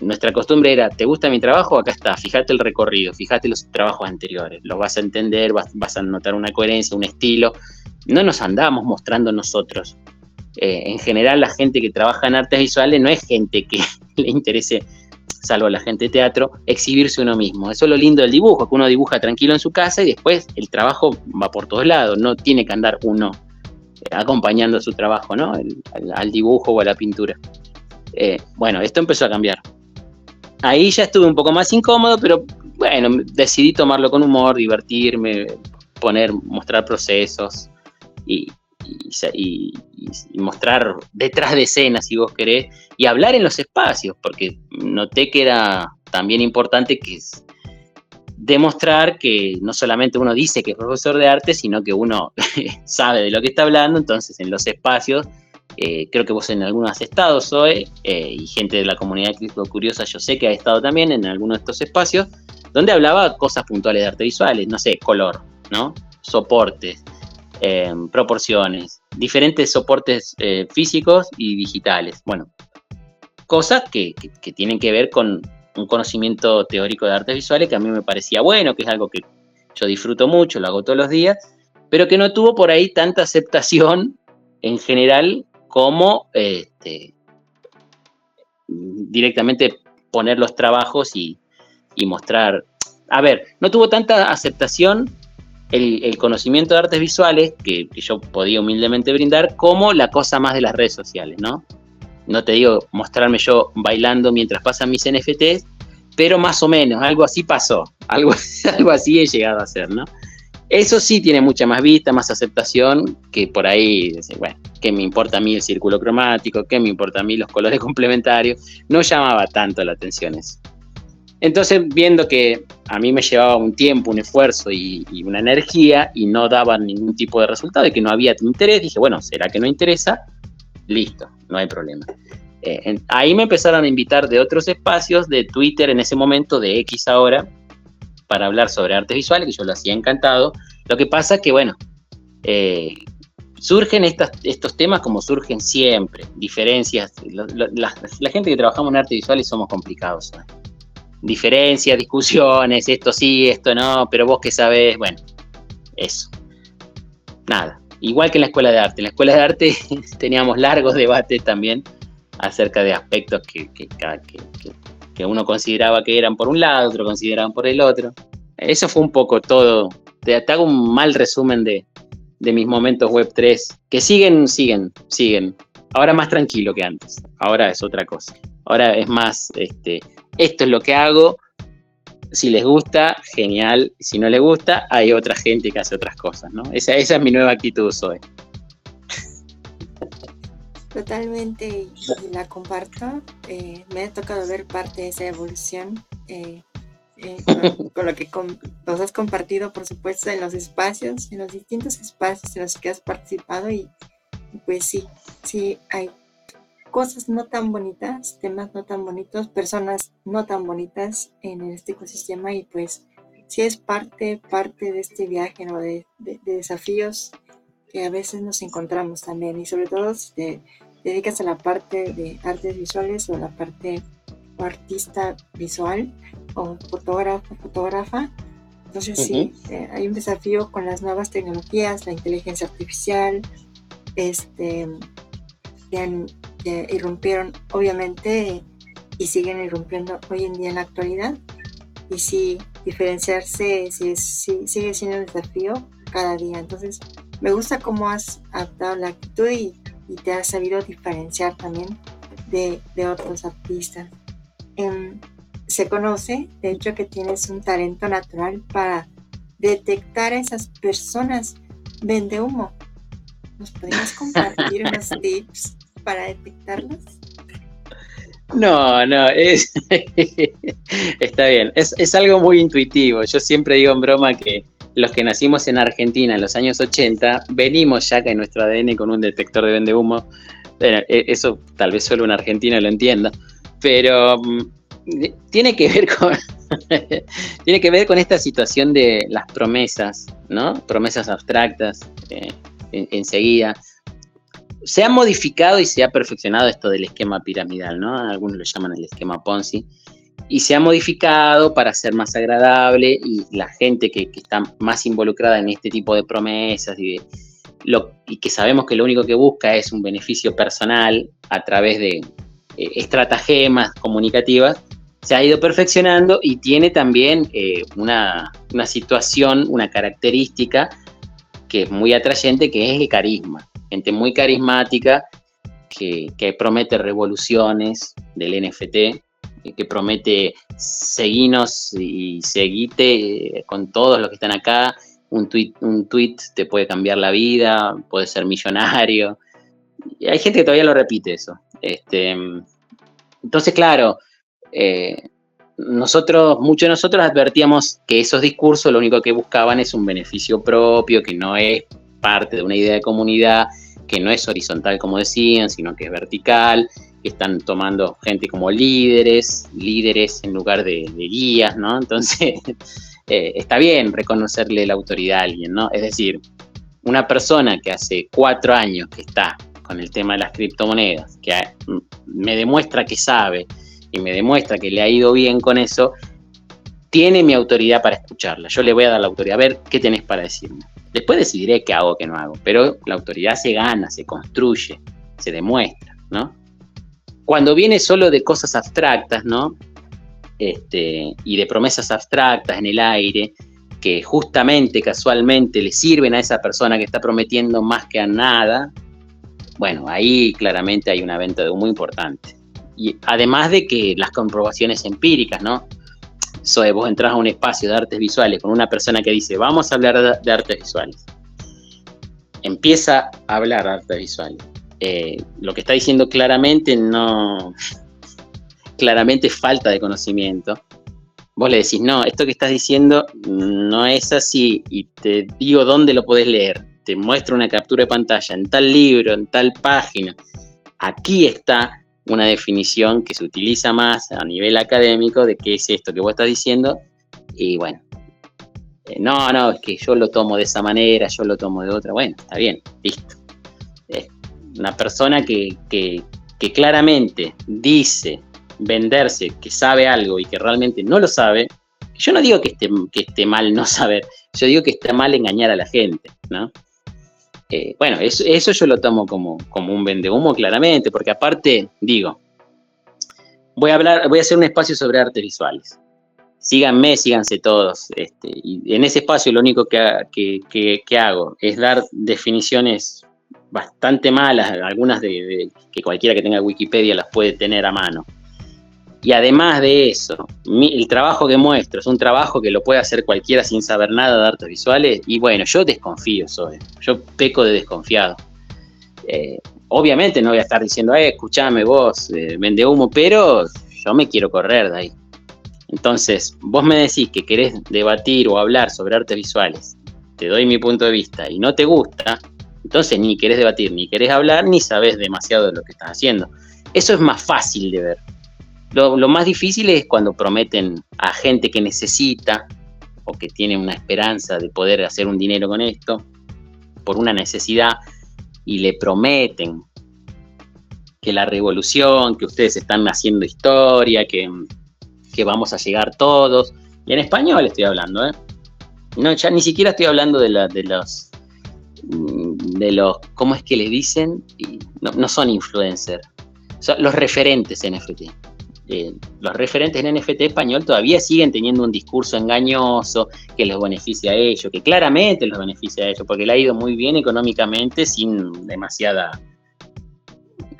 nuestra costumbre era, ¿te gusta mi trabajo? Acá está, fíjate el recorrido, fíjate los trabajos anteriores, los vas a entender, vas, a notar una coherencia, un estilo. No nos andamos mostrando nosotros. Eh, en general, la gente que trabaja en artes visuales no es gente que [LAUGHS] le interese, salvo a la gente de teatro, exhibirse uno mismo. Eso es lo lindo del dibujo, que uno dibuja tranquilo en su casa y después el trabajo va por todos lados, no tiene que andar uno eh, acompañando su trabajo, ¿no? al dibujo o a la pintura. Eh, bueno, esto empezó a cambiar. Ahí ya estuve un poco más incómodo, pero bueno, decidí tomarlo con humor, divertirme, poner, mostrar procesos y, mostrar detrás de escenas, si vos querés, y hablar en los espacios, porque noté que era también importante que demostrar que no solamente uno dice que es profesor de arte, sino que uno [LAUGHS] sabe de lo que está hablando, entonces en los espacios eh, creo que vos en algunos has estado, Zoe, eh, y gente de la comunidad Cripto Curiosa yo sé que ha estado también en algunos de estos espacios, donde hablaba cosas puntuales de arte visuales, no sé, color, ¿no? Soportes, eh, proporciones, diferentes soportes físicos y digitales. Bueno, cosas que, que, tienen que ver con un conocimiento teórico de artes visuales que a mí me parecía bueno, que es algo que yo disfruto mucho, lo hago todos los días, pero que no tuvo por ahí tanta aceptación en general como este, directamente poner los trabajos y, mostrar. A ver, no tuvo tanta aceptación el, conocimiento de artes visuales que, yo podía humildemente brindar como la cosa más de las redes sociales, ¿no? No te digo mostrarme yo bailando mientras pasan mis NFTs, pero más o menos, algo así pasó, algo, [LAUGHS] algo así he llegado a hacer, ¿no? Eso sí tiene mucha más vista, más aceptación, que por ahí, bueno, ¿qué me importa a mí el círculo cromático? ¿Qué me importa a mí los colores [LAUGHS] complementarios? No llamaba tanto la atención eso. Entonces, viendo que a mí me llevaba un tiempo, un esfuerzo y, una energía y no daba ningún tipo de resultado y que no había interés, dije, bueno, ¿será que no interesa? Listo, no hay problema. Eh, ahí me empezaron a invitar de otros espacios, de Twitter en ese momento, de X ahora, para hablar sobre artes visuales, que yo lo hacía encantado. Lo que pasa que, bueno, eh, surgen estos temas como surgen siempre, diferencias. La, gente que trabajamos en artes visuales somos complicados. Diferencias, discusiones, esto sí, esto no, pero vos qué sabés, bueno, eso. Nada. Igual que en la escuela de arte. En la escuela de arte [LAUGHS] teníamos largos debates también acerca de aspectos que, que, que, que uno consideraba que eran por un lado, otro consideraban por el otro. Eso fue un poco todo. Te, hago un mal resumen de, mis momentos web 3, que siguen, siguen, siguen. Ahora más tranquilo que antes. Ahora es otra cosa. Ahora es más, este, esto es lo que hago. Si les gusta, genial. Si no les gusta, hay otra gente que hace otras cosas, ¿no? Esa, esa es mi nueva actitud hoy. Totalmente, y la comparto. Eh, me ha tocado ver parte de esa evolución eh, eh, con, [LAUGHS] lo que nos has compartido, por supuesto, en los espacios, en los distintos espacios en los que has participado y, pues sí, sí hay cosas no tan bonitas, temas no tan bonitos, personas no tan bonitas en este ecosistema y pues sí es parte, parte de este viaje, ¿no? de, de desafíos que a veces nos encontramos también y sobre todo si te dedicas a la parte de artes visuales o a la parte o artista visual o fotógrafo, fotógrafa. Entonces sí, eh, hay un desafío con las nuevas tecnologías, la inteligencia artificial, este, que, irrumpieron obviamente y siguen irrumpiendo hoy en día en la actualidad. Y sí, diferenciarse sí, sí, sigue siendo un desafío cada día. Entonces, me gusta cómo has adaptado la actitud y, te has sabido diferenciar también de, otros artistas. Em, se conoce, de hecho, que tienes un talento natural para detectar a esas personas vende humo. ¿Nos podrías compartir [LAUGHS] unos tips para detectarlos? No, no, es, [LAUGHS] está bien. Es, es, algo muy intuitivo. Yo siempre digo en broma que los que nacimos en Argentina en los años 80, venimos ya que en nuestro ADN con un detector de vende humo. E, eso tal vez solo un argentino lo entienda, pero mm, tiene que ver con [LAUGHS] tiene que ver con esta situación de las promesas, ¿no? Promesas abstractas eh, enseguida. Se ha modificado y se ha perfeccionado esto del esquema piramidal, ¿no? Algunos lo llaman el esquema Ponzi y se ha modificado para ser más agradable y la gente que, está más involucrada en este tipo de promesas y, lo, y, que sabemos que lo único que busca es un beneficio personal a través de eh, estratagemas comunicativas, se ha ido perfeccionando y tiene también eh, una, situación, una característica que es muy atrayente, que es el carisma. Gente muy carismática que, que promete revoluciones del NFT que promete seguirnos y seguite con todos los que están acá. Un tweet, un tweet te puede cambiar la vida, puede ser millonario. Y hay gente que todavía lo repite eso. Este, entonces, claro, eh, nosotros, muchos de nosotros advertíamos que esos discursos lo único que buscaban es un beneficio propio, que no es parte de una idea de comunidad, que no es horizontal como decían, sino que es vertical, están tomando gente como líderes, líderes en lugar de, guías, ¿no? Entonces, [LAUGHS] eh, está bien reconocerle la autoridad a alguien, ¿no? Es decir, una persona que hace cuatro años que está con el tema de las criptomonedas, que me demuestra que sabe y me demuestra que le ha ido bien con eso, tiene mi autoridad para escucharla. Yo le voy a dar la autoridad, a ver qué tenés para decirme. Después decidiré qué hago, qué no hago, pero la autoridad se gana, se construye, se demuestra, ¿no? cuando viene solo de cosas abstractas, ¿no? Este, y de promesas abstractas en el aire, que justamente, casualmente, le sirven a esa persona que está prometiendo más que a nada, bueno, ahí claramente hay una venta de humo importante. Y además de que las comprobaciones empíricas, ¿no? So, vos entras a un espacio de artes visuales con una persona que dice, vamos a hablar de, artes visuales. Empieza a hablar de artes visuales. Eh, lo que está diciendo claramente no, [LAUGHS] claramente falta de conocimiento. Vos le decís, no, esto que estás diciendo no es así y te digo dónde lo podés leer. Te muestro una captura de pantalla en tal libro, en tal página. Aquí está una definición que se utiliza más a nivel académico de qué es esto que vos estás diciendo. Y bueno, eh, no, no, es que yo lo tomo de esa manera, yo lo tomo de otra. Bueno, está bien, listo. una persona que, que, que claramente dice venderse que sabe algo y que realmente no lo sabe, yo no digo que esté, que esté mal no saber, yo digo que está mal engañar a la gente, ¿no? Eh, bueno, eso, eso, yo lo tomo como, como un vendehumo claramente, porque aparte, digo, voy a hablar, voy a hacer un espacio sobre artes visuales. Síganme, síganse todos. Este, en ese espacio lo único que, que, hago es dar definiciones bastante malas, algunas de, que cualquiera que tenga Wikipedia las puede tener a mano. Y además de eso, el trabajo que muestro es un trabajo que lo puede hacer cualquiera sin saber nada de artes visuales. Y bueno, yo desconfío, soy. Yo peco de desconfiado. Eh, obviamente no voy a estar diciendo, eh, escuchame vos, eh, vende humo, pero yo me quiero correr de ahí. Entonces, vos me decís que querés debatir o hablar sobre artes visuales, te doy mi punto de vista y no te gusta, entonces ni querés debatir, ni querés hablar, ni sabes demasiado de lo que estás haciendo. Eso es más fácil de ver. Lo, más difícil es cuando prometen a gente que necesita o que tiene una esperanza de poder hacer un dinero con esto, por una necesidad, y le prometen que la revolución, que ustedes están haciendo historia, que, vamos a llegar todos. Y en español estoy hablando, ¿eh? No, ya ni siquiera estoy hablando de, de los de los, ¿cómo es que le dicen? No, no son influencers, son los referentes NFT. Eh, los referentes en NFT español todavía siguen teniendo un discurso engañoso que les beneficia a ellos, que claramente los beneficia a ellos, porque le ha ido muy bien económicamente sin demasiada...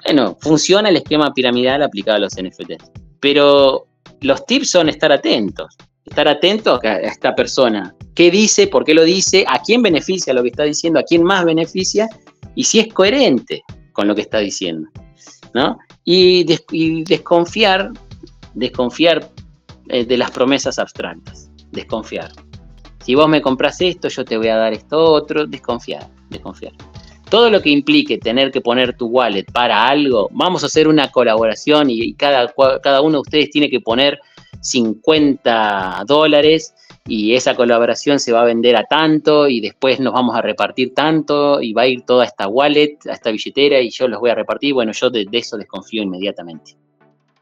Bueno, funciona el esquema piramidal aplicado a los NFT. Pero los tips son estar atentos, estar atentos a esta persona, qué dice, por qué lo dice, a quién beneficia lo que está diciendo, a quién más beneficia y si es coherente con lo que está diciendo. ¿No? Y, desconfiar, desconfiar eh, de las promesas abstractas, desconfiar. Si vos me compras esto, yo te voy a dar esto otro, desconfiar, desconfiar. Todo lo que implique tener que poner tu wallet para algo, vamos a hacer una colaboración y, cada, cada uno de ustedes tiene que poner 50 dólares y esa colaboración se va a vender a tanto y después nos vamos a repartir tanto y va a ir toda esta wallet, a esta billetera y yo los voy a repartir. Bueno, yo de, eso desconfío inmediatamente.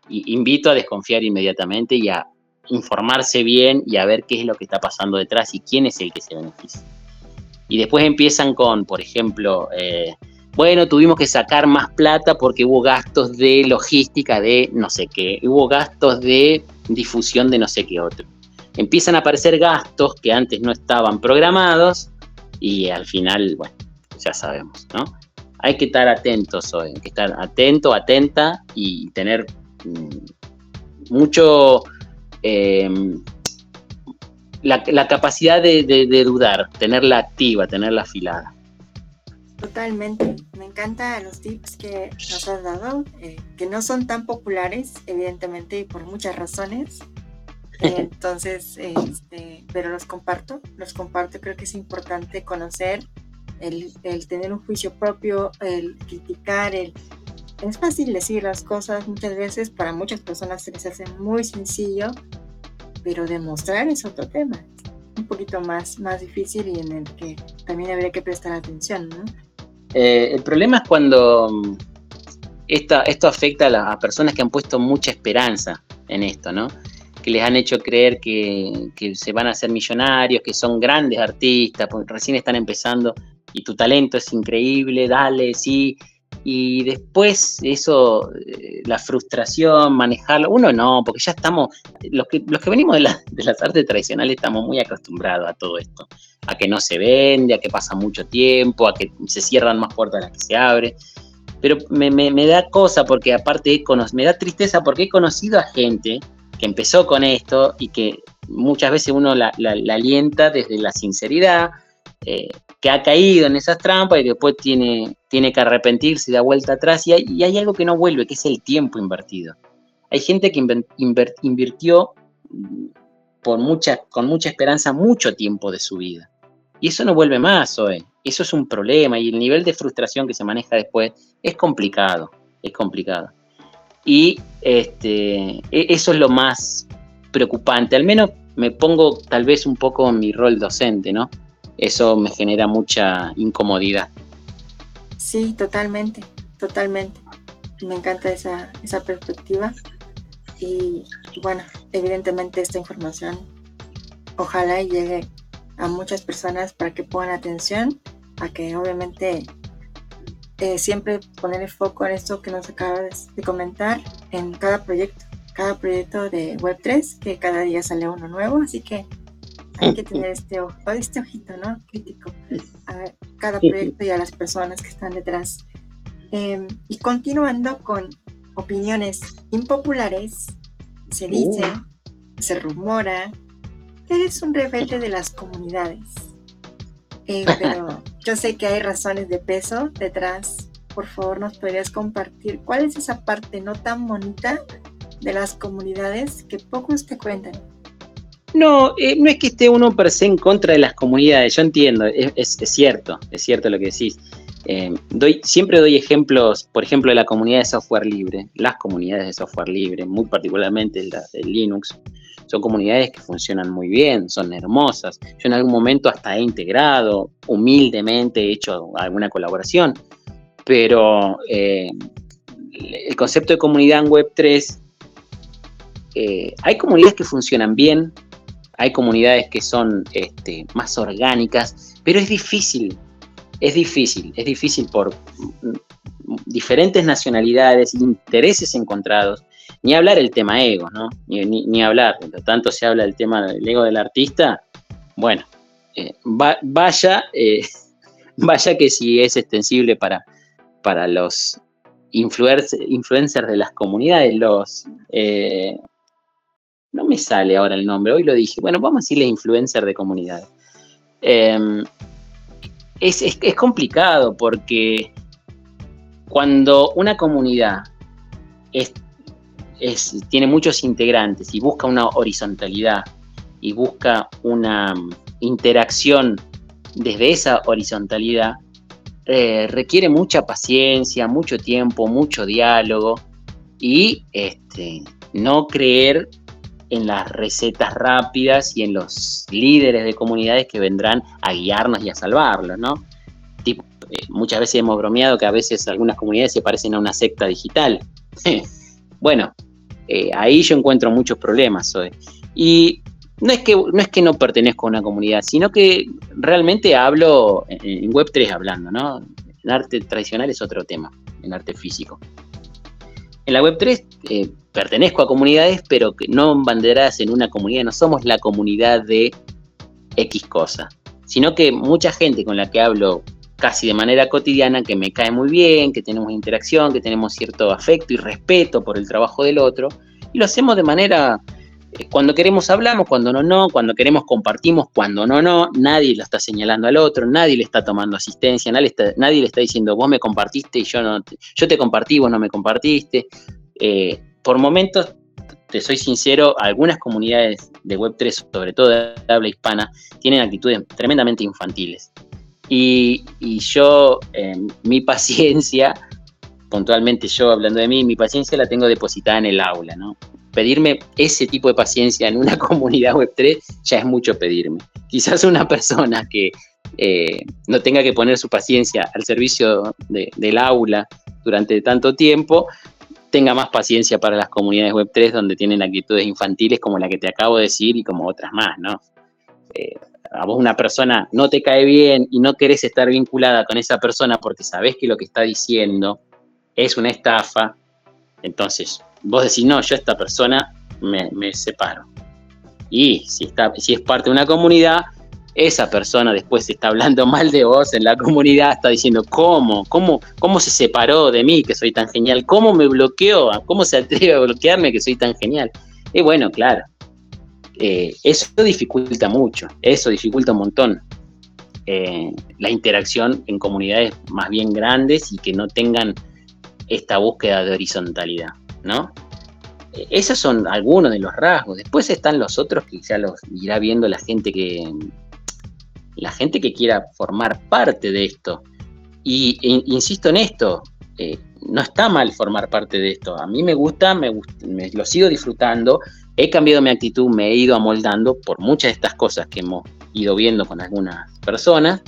Y invito a desconfiar inmediatamente y a informarse bien y a ver qué es lo que está pasando detrás y quién es el que se beneficia. Y después empiezan con, por ejemplo, eh, bueno, tuvimos que sacar más plata porque hubo gastos de logística de no sé qué, hubo gastos de difusión de no sé qué otro empiezan a aparecer gastos que antes no estaban programados y al final, bueno, ya sabemos, ¿no? Hay que estar atentos hoy, hay que estar atento, atenta y tener mm, mucho em, la, capacidad de, dudar, tenerla activa, tenerla afilada. Totalmente. Me encantan los tips que nos has dado, eh, que no son tan populares, evidentemente, por muchas razones, [LAUGHS] entonces, este, pero los comparto, los comparto, creo que es importante conocer, el, tener un juicio propio, el criticar, el... Es fácil decir las cosas muchas veces, para muchas personas se les hace muy sencillo, pero demostrar es otro tema, un poquito más, más difícil y en el que también habría que prestar atención, ¿no? Eh, el problema es cuando mm, esta, esto afecta a las personas que han puesto mucha esperanza en esto, ¿no? Que les han hecho creer que, se van a hacer millonarios, que son grandes artistas, porque recién están empezando y tu talento es increíble, dale, sí. y después eso, eh, la frustración, manejarlo, uno no, porque ya estamos, los que, los que venimos de, de, las artes tradicionales estamos muy acostumbrados a todo esto, a que no se vende, a que pasa mucho tiempo, a que se cierran más puertas de las que se abren, pero me, me, da cosa porque aparte me da tristeza porque he conocido a gente que empezó con esto y que muchas veces uno la, alienta desde la sinceridad, eh, que ha caído en esas trampas y después tiene, tiene que arrepentirse y da vuelta atrás. Y hay, algo que no vuelve, que es el tiempo invertido. Hay gente que invirtió por con mucha esperanza mucho tiempo de su vida. Y eso no vuelve más hoy. Eso es un problema y el nivel de frustración que se maneja después es complicado, es complicado. Y este, e, eso es lo más preocupante. Al menos me pongo tal vez un poco en mi rol docente, ¿no? eso me genera mucha incomodidad. Sí, totalmente, totalmente. Me encanta esa, esa perspectiva. Y bueno, evidentemente esta información ojalá llegue a muchas personas para que pongan atención a que obviamente eh, siempre poner el foco en esto que nos acabas de comentar en cada proyecto, cada proyecto de Web3, que cada día sale uno nuevo, así que hay que tener este ojo, este ojito, ¿no? Crítico a cada proyecto y a las personas que están detrás. Em, y continuando con opiniones impopulares, se dice, uh. se rumora, que eres un rebelde de las comunidades. Eh, pero yo sé que hay razones de peso detrás. Por favor, nos podrías compartir cuál es esa parte no tan bonita de las comunidades que pocos te cuentan. No, eh, no es que esté uno per se en contra de las comunidades, yo entiendo, es, cierto, es cierto lo que decís. Eh, doy, siempre doy ejemplos, por ejemplo, de la comunidad de software libre, las comunidades de software libre, muy particularmente la de Linux, son comunidades que funcionan muy bien, son hermosas. Yo en algún momento hasta he integrado, humildemente he hecho alguna colaboración, pero eh, el concepto de comunidad en Web3, hay comunidades que funcionan bien, hay comunidades que son este, más orgánicas, pero es difícil, es difícil, es difícil por diferentes nacionalidades, intereses encontrados, ni hablar el tema ego, ¿no? Ni, hablar, tanto se habla del tema del ego del artista, bueno, eh, vaya, eh, [LAUGHS] vaya que si es extensible para, para los influencers de las comunidades, los eh, no me sale ahora el nombre, hoy lo dije, bueno, vamos a decirle influencer de comunidad. Em, es, complicado porque cuando una comunidad tiene muchos integrantes y busca una horizontalidad y busca una interacción desde esa horizontalidad, eh, requiere mucha paciencia, mucho tiempo, mucho diálogo y este, no creer en las recetas rápidas y en los líderes de comunidades que vendrán a guiarnos y a salvarlos, ¿no? Eh, muchas veces hemos bromeado que a veces algunas comunidades se parecen a una secta digital. [LAUGHS] bueno, eh, ahí yo encuentro muchos problemas hoy. Y no es, que, no pertenezco a una comunidad, sino que realmente hablo en Web3 hablando, ¿no? En arte tradicional es otro tema, en arte físico. En la Web3 eh, pertenezco a comunidades, pero no banderadas en una comunidad, no somos la comunidad de X cosa, sino que mucha gente con la que hablo casi de manera cotidiana, que me cae muy bien, que tenemos interacción, que tenemos cierto afecto y respeto por el trabajo del otro, y lo hacemos de manera cuando queremos hablamos, cuando no, no, cuando queremos compartimos, cuando no, no, nadie lo está señalando al otro, nadie le está tomando asistencia, nadie, nadie le está diciendo vos me compartiste y yo no, te, yo te compartí, vos no me compartiste. Eh, por momentos, te soy sincero, algunas comunidades de Web3, sobre todo de habla hispana, tienen actitudes tremendamente infantiles. Y, yo, mi paciencia, [LAUGHS] puntualmente yo hablando de mí, mi paciencia la tengo depositada en el aula, ¿no? pedirme ese tipo de paciencia en una [LAUGHS] comunidad Web3 ya es mucho pedirme. Quizás una persona que eh, no tenga que poner su paciencia al servicio del aula durante tanto tiempo, tenga más paciencia para las comunidades Web3 donde tienen actitudes infantiles como la que te acabo de decir y como otras más, ¿no? Eh, a vos una persona no te cae bien y no querés estar vinculada con esa persona porque sabés que lo que está diciendo es una estafa. Entonces, vos decís, no, yo a esta persona me, me separo. Y si, está, si es parte de una comunidad, esa persona después está hablando [LAUGHS] mal de vos en la comunidad, está diciendo, ¿cómo? ¿Cómo, cómo se separó de mí que soy tan genial? ¿Cómo me bloqueó? ¿Cómo se atreve a bloquearme que soy tan genial? Y bueno, claro, eh, eso dificulta mucho, eso dificulta un montón eh, la interacción en comunidades más bien grandes y que no tengan esta búsqueda de horizontalidad, ¿no? Eh, esos son algunos de los rasgos. Después están los otros que ya los irá viendo la gente que la gente que quiera formar parte de esto. Y e, insisto en esto, no está mal formar parte de esto. A mí me gusta, me, me, lo sigo disfrutando. He cambiado mi actitud, me he ido amoldando por muchas de estas cosas que hemos ido viendo con algunas personas,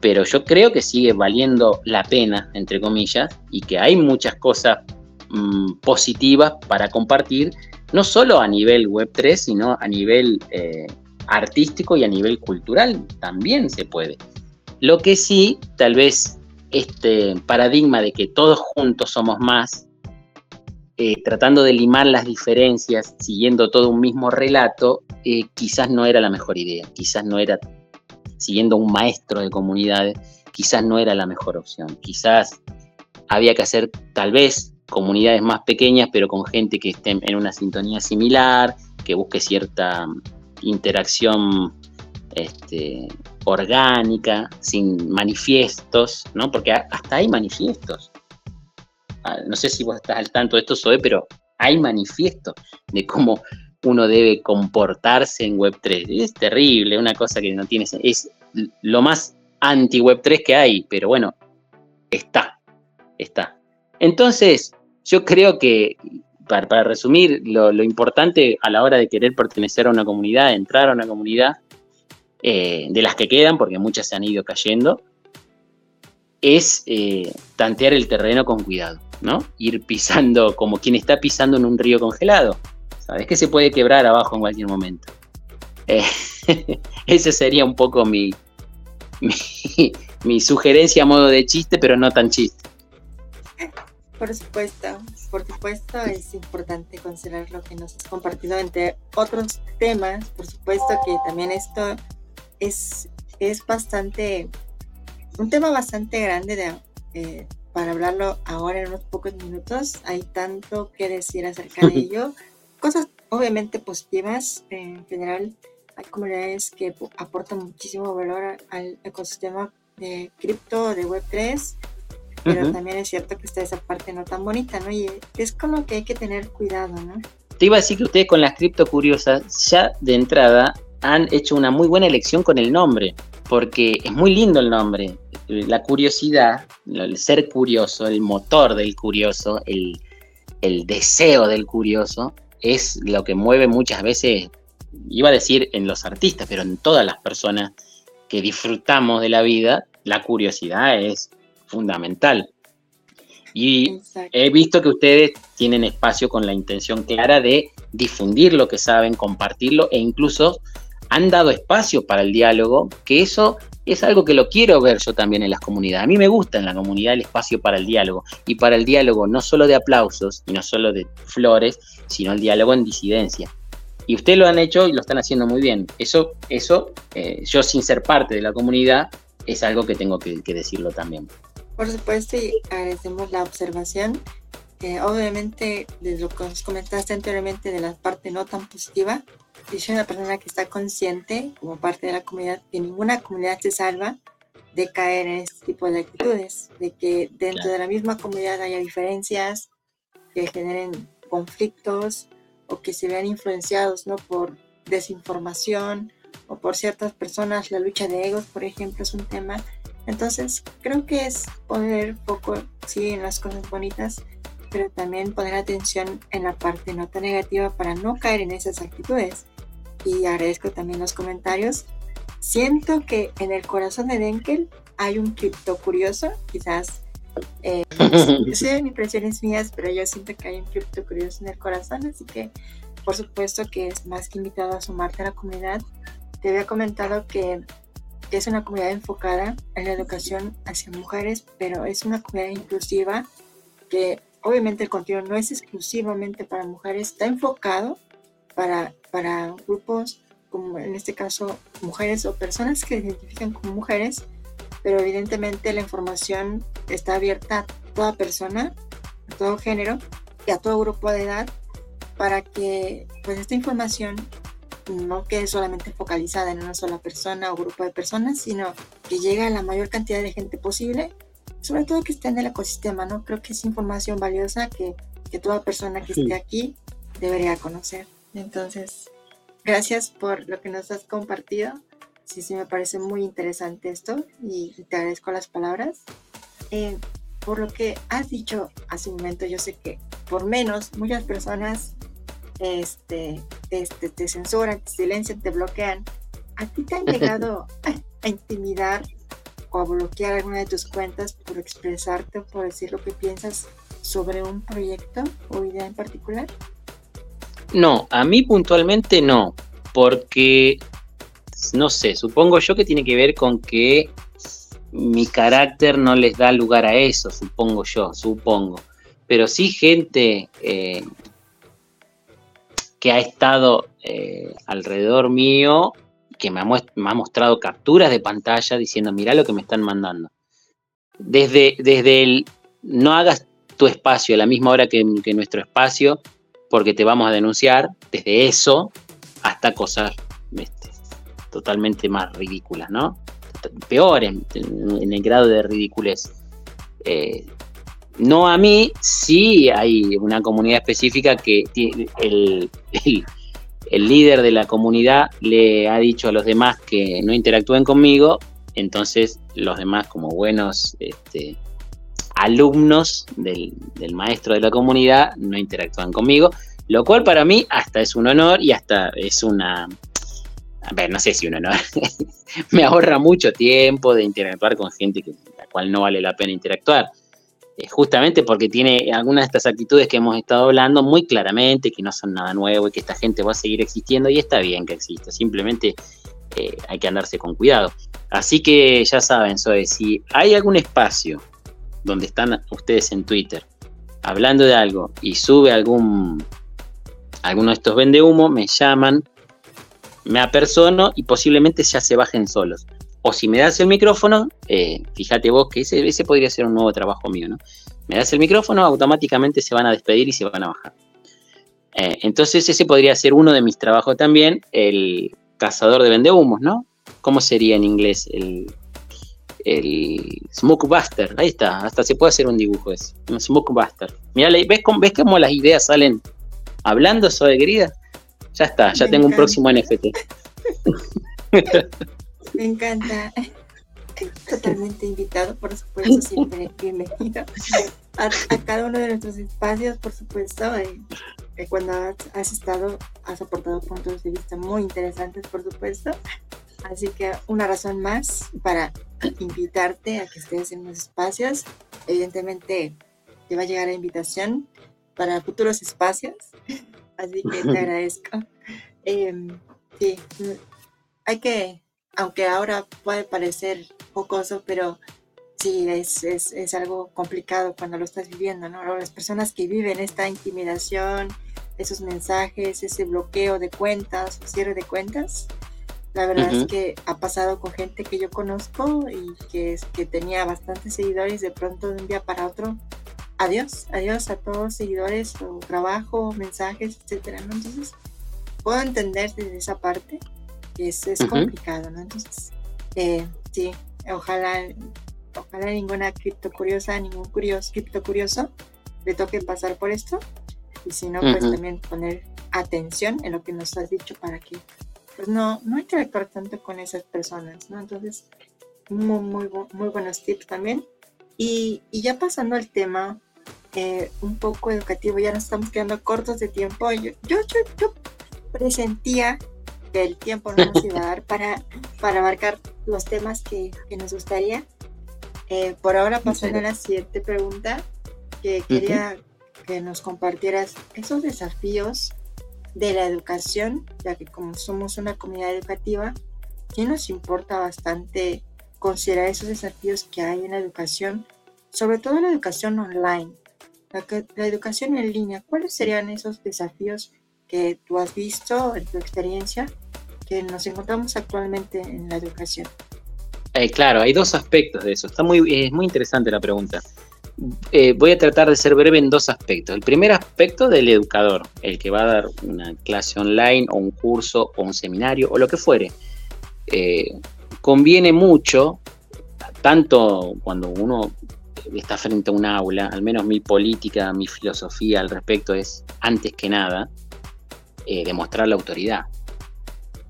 pero yo creo que sigue valiendo la pena, entre comillas, y que hay muchas cosas mm, positivas para compartir, no solo a nivel Web3, sino a nivel eh, artístico y a nivel cultural también se puede. Lo que sí, tal vez este paradigma de que todos juntos somos más, eh, tratando de limar las diferencias, siguiendo todo un mismo relato, eh, quizás no era la mejor idea, quizás no era, siguiendo un maestro de comunidades, quizás no era la mejor opción, quizás había que hacer tal vez comunidades más pequeñas, pero con gente que esté en una sintonía similar, que busque cierta interacción este, orgánica, sin manifiestos, ¿no? Porque hasta hay manifiestos. No sé si vos estás al tanto de esto, Zoe, pero hay manifiestos de cómo uno debe comportarse en Web3. Es terrible, una cosa que no tiene Es lo más anti-Web3 que hay, pero bueno, está, está. Entonces, yo creo que, para, resumir, lo, importante a la hora de querer pertenecer a una comunidad, entrar a una comunidad, eh, de las que quedan, porque muchas se han ido cayendo, es eh, tantear el terreno con cuidado, ¿no? Ir pisando como quien está pisando en un río congelado. Sabes que se puede quebrar abajo en cualquier momento. Eh, [LAUGHS] ese sería un poco mi, [LAUGHS] mi, sugerencia a modo de chiste, pero no tan chiste. Por supuesto, por supuesto es importante considerar lo que nos has compartido entre otros temas. Por supuesto que también esto es, es bastante, un tema bastante grande de, eh, para hablarlo ahora en unos pocos minutos. Hay tanto que decir acerca de [LAUGHS] ello. Cosas obviamente positivas en general. Hay comunidades que aportan muchísimo valor al ecosistema de cripto, de Web3, pero también es cierto que está esa parte no tan bonita, ¿no? Y es como que hay que tener cuidado, ¿no? Te iba a decir que ustedes con las cripto curiosas ya de entrada han hecho una muy buena elección con el nombre, porque es muy lindo el nombre. La curiosidad, el ser curioso, el motor del curioso, el, deseo del curioso, es lo que mueve muchas veces, iba a decir en los artistas, pero en todas las personas que disfrutamos de la vida, la curiosidad es fundamental. Y he visto que ustedes tienen espacio con la intención clara de difundir lo que saben, compartirlo e incluso han dado espacio para el diálogo, que eso es algo que lo quiero ver yo también en las comunidades. A mí me gusta en la comunidad el espacio para el diálogo, y para el diálogo no solo de aplausos y no solo de flores, sino el diálogo en disidencia. Y ustedes lo han hecho y lo están haciendo muy bien. Eso, eso eh, yo sin ser parte de la comunidad, es algo que tengo que, decirlo también. Por supuesto, y agradecemos la observación. obviamente, de lo que nos comentaste anteriormente de la parte no tan positiva, yo soy una persona que está consciente como parte de la comunidad que ninguna comunidad se salva de caer en este tipo de actitudes, de que dentro de la misma comunidad haya diferencias que generen conflictos o que se vean influenciados ¿no? por desinformación o por ciertas personas, la lucha de egos, por ejemplo, es un tema. Entonces, creo que es poner poco, sí, en las cosas bonitas, pero también poner atención en la parte no tan negativa para no caer en esas actitudes y agradezco también los comentarios. Siento que en el corazón de Denkel hay un cripto curioso, quizás eh, [LAUGHS] sean impresiones mías, pero yo siento que hay un cripto curioso en el corazón, así que por supuesto que es más que invitado a sumarte a la comunidad. Te había comentado que es una comunidad enfocada en la educación hacia mujeres, pero es una comunidad inclusiva porque obviamente el contenido no es exclusivamente para mujeres, está enfocado para, para grupos como en este caso mujeres o personas que se identifican como mujeres, pero evidentemente la información está abierta a toda persona, a todo género y a todo grupo de edad para que pues esta información no quede solamente focalizada en una sola persona o grupo de personas, sino que llegue a la mayor cantidad de gente posible, sobre todo que esté en el ecosistema, ¿no? Creo que es información valiosa que, que toda persona que esté aquí debería conocer. Entonces, gracias por lo que nos has compartido. Sí, sí, me parece muy interesante esto y, te agradezco las palabras. Eh, por lo que has dicho hace un momento, yo sé que por menos muchas personas este, este, te censuran, te silencian, te bloquean. ¿A ti te han [LAUGHS] llegado a, intimidar o a bloquear alguna de tus cuentas por expresarte o por decir lo que piensas sobre un proyecto o idea en particular? No, a mí puntualmente no, porque no sé, supongo yo que tiene que ver con que mi carácter no les da lugar a eso, supongo yo, supongo. Pero sí gente eh, que ha estado eh, alrededor mío, que me ha, mostrado capturas de pantalla diciendo, mira lo que me están mandando. Desde, desde el no hagas tu espacio a la misma hora que, nuestro espacio, porque te vamos a denunciar, desde eso hasta cosas este, totalmente más ridículas, ¿no? Peores en, el grado de ridiculez. Eh, no a mí, sí hay una comunidad específica que el, el, líder de la comunidad le ha dicho a los demás que no interactúen conmigo, entonces los demás como buenos este, alumnos del, maestro de la comunidad no interactúan conmigo, lo cual para mí hasta es un honor y hasta es una... A ver, no sé si un honor. [LAUGHS] me ahorra mucho tiempo de interactuar con gente con la cual no vale la pena interactuar. Eh, justamente porque tiene algunas de estas actitudes que hemos estado hablando muy claramente, que no son nada nuevo y que esta gente va a seguir existiendo y está bien que exista, simplemente eh, hay que andarse con cuidado. Así que ya saben, Zoe, si hay algún espacio donde están ustedes en Twitter hablando de algo y sube algún alguno de estos vende humo, me llaman, me apersono y posiblemente ya se bajen solos. O si me das el micrófono, eh, fíjate vos que ese, ese podría ser un nuevo trabajo mío, ¿no? Me das el micrófono, automáticamente se van a despedir y se van a bajar. Eh, entonces ese podría ser uno de mis trabajos también, el cazador de vendehumos, ¿no? ¿Cómo sería en inglés? El, el Smokebuster, ahí está, hasta se puede hacer un dibujo ese, un Smokebuster. Mira, ¿ves cómo, ¿ves cómo las ideas salen hablando, sobre querida? Ya está, ya tengo un próximo NFT. [LAUGHS] Me encanta. Totalmente invitado, por supuesto, siempre bienvenido a, cada uno de nuestros espacios, por supuesto. Eh, eh, cuando has, estado, has aportado puntos de vista muy interesantes, por supuesto. Así que una razón más para [CLEARS THROAT] invitarte a que estés en los espacios. Evidentemente te va a llegar la invitación para futuros espacios, [LAUGHS] así que te [LAUGHS] agradezco. Em, sí, hay que aunque ahora puede parecer pocoso, pero sí, es, es, es, algo complicado cuando lo estás viviendo, ¿no? Las personas que viven esta intimidación, esos mensajes, ese bloqueo de cuentas, cierre de cuentas, la verdad es que ha pasado con gente que yo conozco y que, que tenía bastantes seguidores, de pronto de un día para otro, adiós, adiós a todos los seguidores, o trabajo, mensajes, etcétera, Entonces, puedo entender desde esa parte es, es complicado, ¿no? Entonces, eh, sí, ojalá, ojalá ninguna cripto curiosa, ningún curioso, cripto curioso le toque pasar por esto. Y si no, pues también poner atención en lo que nos has dicho para que pues no, no interactuar tanto con esas personas, ¿no? Entonces, muy, muy, muy buenos tips también. Y, y ya pasando al tema eh, un poco educativo, ya nos estamos quedando cortos de tiempo. Yo, yo, yo, yo presentía que el tiempo no nos iba a dar para, para abarcar los temas que, que nos gustaría. Eh, por ahora, pasando a la siguiente pregunta, que quería que nos compartieras esos desafíos de la educación, ya que como somos una comunidad educativa, sí nos importa bastante considerar esos desafíos que hay en la educación, sobre todo en la educación online, la, educación en línea, ¿cuáles serían esos desafíos que tú has visto en tu experiencia que nos encontramos actualmente en la educación? Eh, claro, hay dos aspectos de eso. Está muy, es muy interesante la pregunta. Eh, voy a tratar de ser breve en dos aspectos. El primer aspecto del educador, el que va a dar una clase online o un curso o un seminario o lo que fuere. Eh, conviene mucho, tanto cuando uno está frente a un aula, al menos mi política, mi filosofía al respecto es, antes que nada, demostrar la autoridad.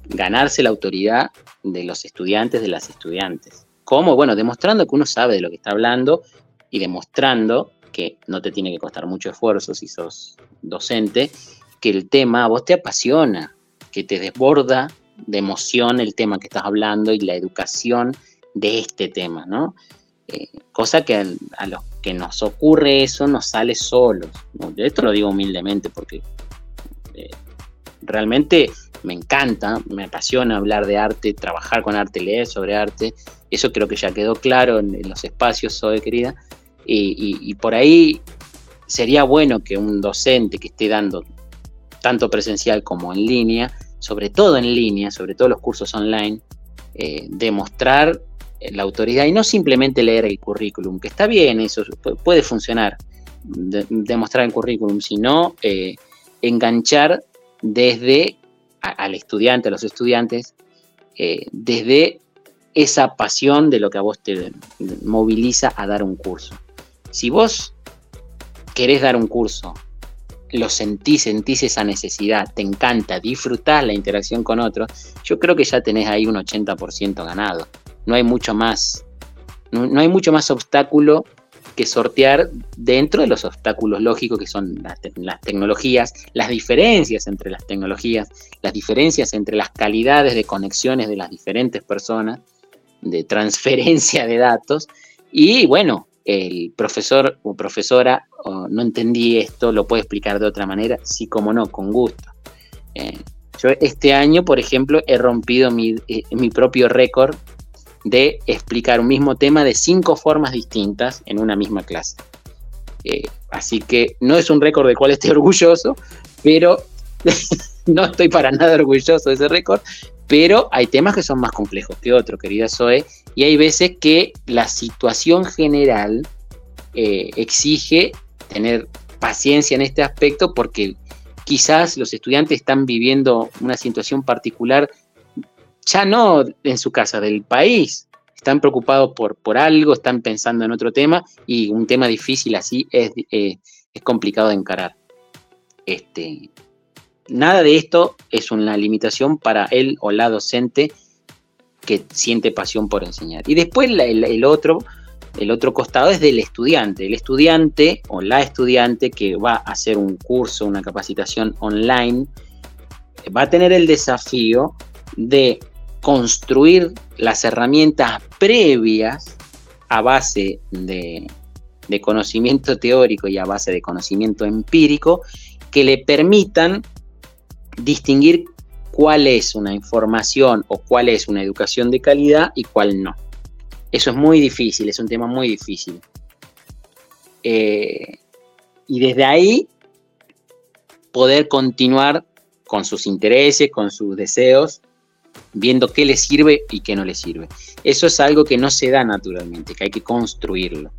Ganarse la autoridad de los estudiantes, de las estudiantes. ¿Cómo? Bueno, demostrando que uno sabe de lo que está hablando y demostrando que no te tiene que costar mucho esfuerzo si sos docente, que el tema a vos te apasiona, que te desborda de emoción el tema que estás hablando y la educación de este tema, ¿no? Eh, cosa que a, los que nos ocurre eso nos sale solos. Esto lo digo humildemente porque eh, realmente me encanta, me apasiona hablar de arte, trabajar con arte, leer sobre arte. Eso creo que ya quedó claro en, los espacios, Zoe querida. Y, por ahí sería bueno que un docente que esté dando tanto presencial como en línea, sobre todo en línea, sobre todo los cursos online, eh, demostrar la autoridad y no simplemente leer el currículum, que está bien, eso puede funcionar, demostrar el currículum, sino eh, enganchar desde al estudiante, a los estudiantes, eh, desde esa pasión de lo que a vos te moviliza a dar un curso. Si vos querés dar un curso, lo sentís, sentís esa necesidad, te encanta, disfrutás la interacción con otros, yo creo que ya tenés ahí un 80% ganado. No hay mucho más, no hay mucho más obstáculo que sortear dentro de los obstáculos lógicos que son las, tecnologías, las diferencias entre las tecnologías, las diferencias entre las calidades de conexiones de las diferentes personas, de transferencia de datos, y bueno, el profesor o profesora no entendí esto, lo puede explicar de otra manera, sí como no, con gusto. Eh, yo este año, por ejemplo, he rompido mi, eh, mi propio récord de explicar un mismo tema de cinco formas distintas en una misma clase. Eh, así que no es un récord del cual esté [LAUGHS] orgulloso, pero [LAUGHS] no estoy para nada orgulloso de ese récord, pero hay temas que son más complejos que otros, querida Zoe, y hay veces que la situación general eh, exige tener paciencia en este aspecto porque quizás los estudiantes están viviendo una situación particular ya no en su casa, del país. Están preocupados por, por algo, están pensando en otro tema y un tema difícil así es, eh, es complicado de encarar. Este, nada de esto es una limitación para él o la docente que siente pasión por enseñar. Y después el, otro, el otro costado es del estudiante. El estudiante o la estudiante que va a hacer un curso, una capacitación online, va a tener el desafío de construir las herramientas previas a base de, conocimiento teórico y a base de conocimiento empírico que le permitan distinguir cuál es una información o cuál es una educación de calidad y cuál no. Eso es muy difícil, es un tema muy difícil. Eh, y desde ahí poder continuar con sus intereses, con sus deseos viendo qué le sirve y qué no le sirve. Eso es algo que no se da naturalmente, que hay que construirlo.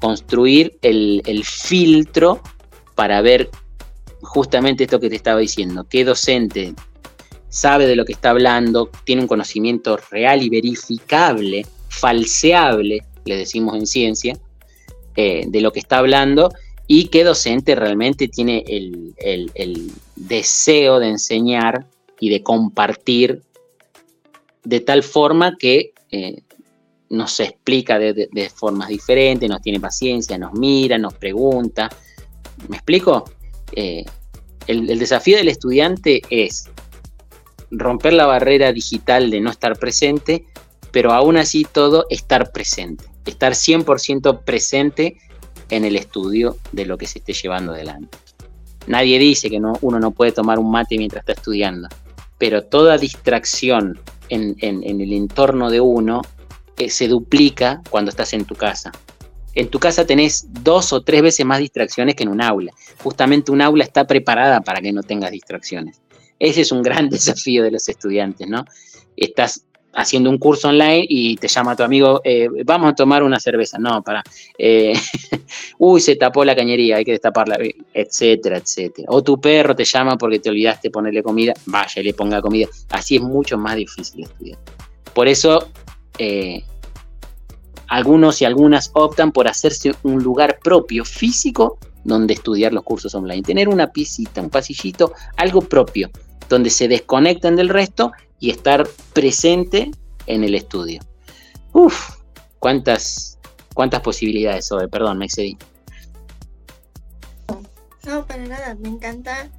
Construir el, filtro para ver justamente esto que te estaba diciendo, qué docente sabe de lo que está hablando, tiene un conocimiento real y verificable, falseable, le decimos en ciencia, eh, de lo que está hablando y qué docente realmente tiene el, deseo de enseñar y de compartir de tal forma que eh, nos explica de, formas diferentes, nos tiene paciencia, nos mira, nos pregunta. ¿Me explico? Eh, el, desafío del estudiante es romper la barrera digital de no estar presente, pero aún así todo estar presente, estar 100% presente en el estudio de lo que se esté llevando adelante. Nadie dice que no, uno no puede tomar un mate mientras está estudiando, pero toda distracción en, el entorno de uno eh, se duplica cuando estás en tu casa. En tu casa tenés dos o tres veces más distracciones que en un aula. Justamente un aula está preparada para que no tengas distracciones. Ese es un gran [LAUGHS] desafío de los estudiantes, ¿no? Estás haciendo un curso online y te llama tu amigo, eh, vamos a tomar una cerveza. No, para. Eh, [LAUGHS] uy, se tapó la cañería, hay que destaparla, etcétera, etcétera. O tu perro te llama porque te olvidaste ponerle comida, vaya y le ponga comida. Así es mucho más difícil estudiar. Por eso, eh, algunos y algunas optan por hacerse un lugar propio, físico, donde estudiar los cursos online. Tener una piecita, un pasillito, algo propio, donde se desconecten del resto y estar presente en el estudio. Uf, cuántas, cuántas posibilidades, hoy, perdón, me excedí. No, para nada, me encantan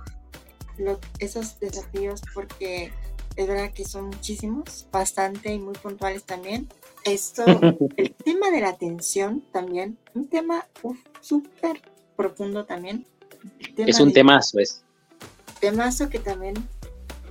esos desafíos porque es verdad que son muchísimos, bastante y muy puntuales también. Esto, [LAUGHS] el tema de la atención también, un tema súper profundo también. Es un temazo, es. Temazo que también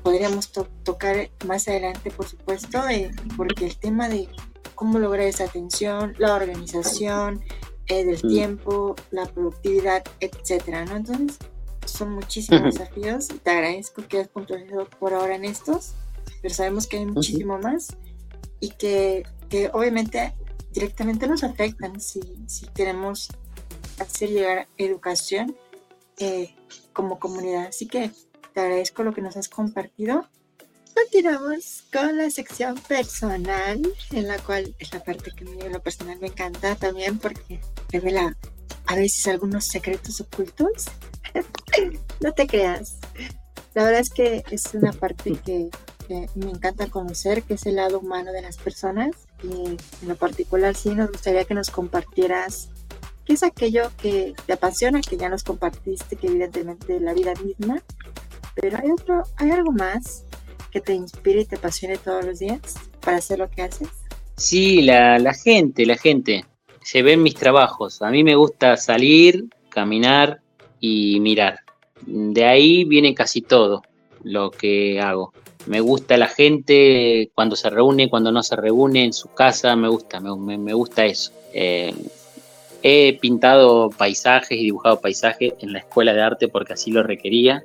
podríamos tocar más adelante, por supuesto, eh, porque el tema de cómo lograr esa atención, la organización eh, del mm. tiempo, la productividad, etcétera, ¿no? Entonces, son muchísimos desafíos y te agradezco que hayas puntualizado por ahora en estos, pero sabemos que hay muchísimo más y que, que, obviamente directamente nos afectan si, si queremos hacer llegar educación eh, como comunidad. Así que te agradezco lo que nos has compartido. Continuamos con la sección personal, en la cual es la parte que a mí lo personal me encanta también porque revela a veces algunos secretos ocultos. [LAUGHS] no te creas. La verdad es que es una parte que, me encanta conocer, que es el lado humano de las personas. Y en lo particular sí nos gustaría que nos compartieras qué es aquello que te apasiona, que ya nos compartiste, que evidentemente la vida misma, pero hay otro, hay algo más que te inspire y te apasione todos los días para hacer lo que haces. Sí, la, la gente, la gente. Se ven mis trabajos. A mí me gusta salir, caminar y mirar. De ahí viene casi todo lo que hago. Me gusta la gente cuando se reúne, cuando no se reúne en su casa, me gusta, me, me gusta eso. Eh, he pintado paisajes y dibujado paisajes en la escuela de arte porque así lo requería